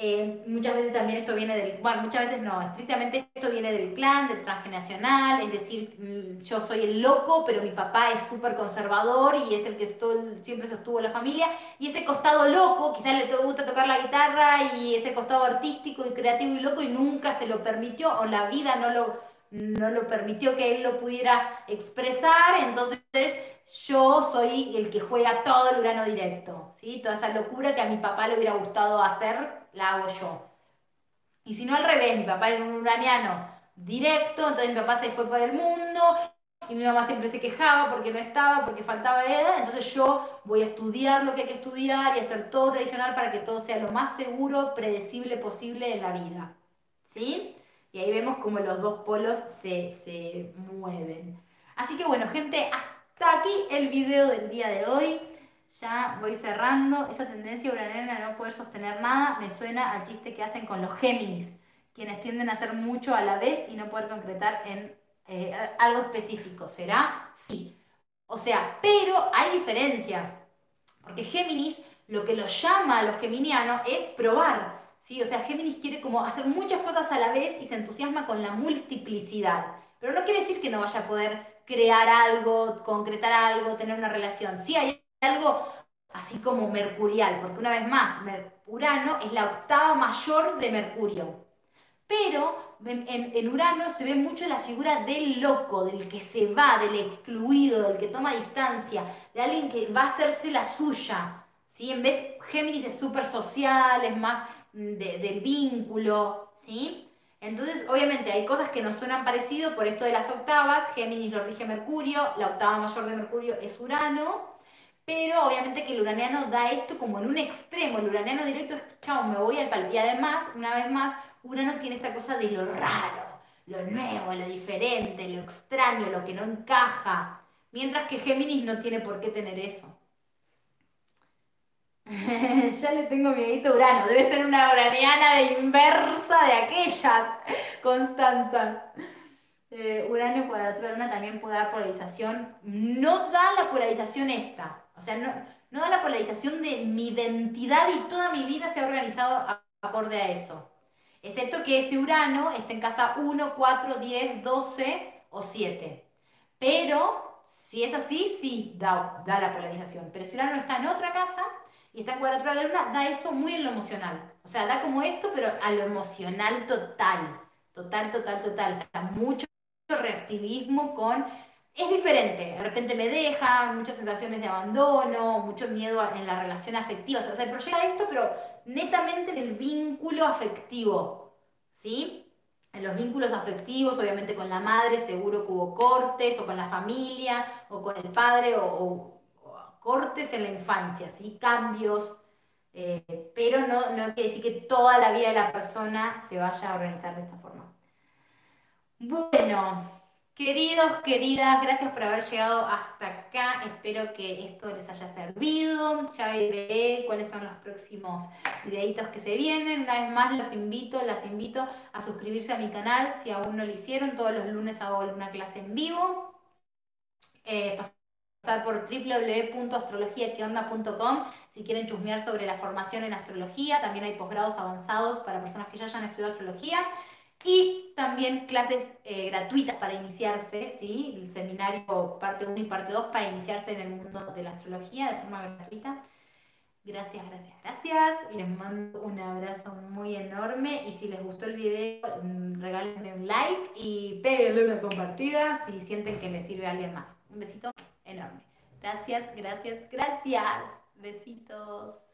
Eh, muchas veces también esto viene del, bueno, muchas veces no, estrictamente esto viene del clan, del transgeneracional, es decir, mm, yo soy el loco, pero mi papá es súper conservador y es el que siempre sostuvo la familia, y ese costado loco, quizás le gusta tocar la guitarra y ese costado artístico y creativo y loco y nunca se lo permitió, o la vida no lo, no lo permitió que él lo pudiera expresar, entonces yo soy el que juega todo el urano directo, ¿sí? Toda esa locura que a mi papá le hubiera gustado hacer, la hago yo. Y si no al revés, mi papá es un uraniano directo, entonces mi papá se fue por el mundo y mi mamá siempre se quejaba porque no estaba, porque faltaba edad, entonces yo voy a estudiar lo que hay que estudiar y hacer todo tradicional para que todo sea lo más seguro, predecible posible en la vida. ¿Sí? Y ahí vemos cómo los dos polos se, mueven. Así que bueno, gente, hasta aquí el video del día de hoy. Ya voy cerrando. Esa tendencia uraniana de no poder sostener nada me suena al chiste que hacen con los Géminis, quienes tienden a hacer mucho a la vez y no poder concretar en eh, algo específico. ¿Será? Sí. O sea, pero hay diferencias. Porque Géminis, lo que lo llama a los geminianos es probar. ¿sí? O sea, Géminis quiere como hacer muchas cosas a la vez y se entusiasma con la multiplicidad. Pero no quiere decir que no vaya a poder crear algo, concretar algo, tener una relación. Sí hay algo así como mercurial, porque una vez más, Urano es la octava mayor de Mercurio. Pero en, Urano se ve mucho la figura del loco, del que se va, del excluido, del que toma distancia, de alguien que va a hacerse la suya. ¿sí? En vez, Géminis es súper social, es más del vínculo, ¿sí? Entonces, obviamente, hay cosas que nos suenan parecido por esto de las octavas. Géminis lo rige Mercurio, la octava mayor de Mercurio es Urano, pero obviamente que el uraniano da esto como en un extremo. El uraniano directo es, chao, me voy al palo. Y además, una vez más, Urano tiene esta cosa de lo raro, lo nuevo, lo diferente, lo extraño, lo que no encaja. Mientras que Géminis no tiene por qué tener eso. ya le tengo miedito a Urano. Debe ser una uraniana de inversa de aquellas, Constanza. Eh, Urano y cuadratura luna también puede dar polarización. No da la polarización esta. O sea, no, no da la polarización de mi identidad y toda mi vida se ha organizado acorde a eso. Excepto que ese Urano está en casa 1, 4, 10, 12 o 7. Pero si es así, sí da, da la polarización. Pero si Urano está en otra casa, y esta cuadratura de la luna da eso muy en lo emocional. O sea, da como esto, pero a lo emocional total. Total, total, total. O sea, mucho reactivismo con... Es diferente, de repente me deja, muchas sensaciones de abandono, mucho miedo en la relación afectiva. O sea, se proyecta esto, pero netamente en el vínculo afectivo. ¿Sí? En los vínculos afectivos, obviamente con la madre, seguro que hubo cortes, o con la familia, o con el padre, o cortes en la infancia, ¿sí? cambios, eh, pero no, no quiere decir que toda la vida de la persona se vaya a organizar de esta forma. Bueno, Queridos, queridas, gracias por haber llegado hasta acá. Espero que esto les haya servido. Ya veré cuáles son los próximos videitos que se vienen. Una vez más los invito, las invito a suscribirse a mi canal si aún no lo hicieron. Todos los lunes hago una clase en vivo. Eh, pasar por www.astrologiaqueonda.com si quieren chusmear sobre la formación en astrología. También hay posgrados avanzados para personas que ya hayan estudiado astrología. Y también clases eh, gratuitas para iniciarse, ¿sí? El seminario parte 1 y parte 2 para iniciarse en el mundo de la astrología de forma gratuita. Gracias, gracias, gracias. Les mando un abrazo muy enorme y si les gustó el video, mm, regálenme un like y péguenle una compartida si sienten que les sirve a alguien más. Un besito enorme. Gracias, gracias, gracias. Besitos.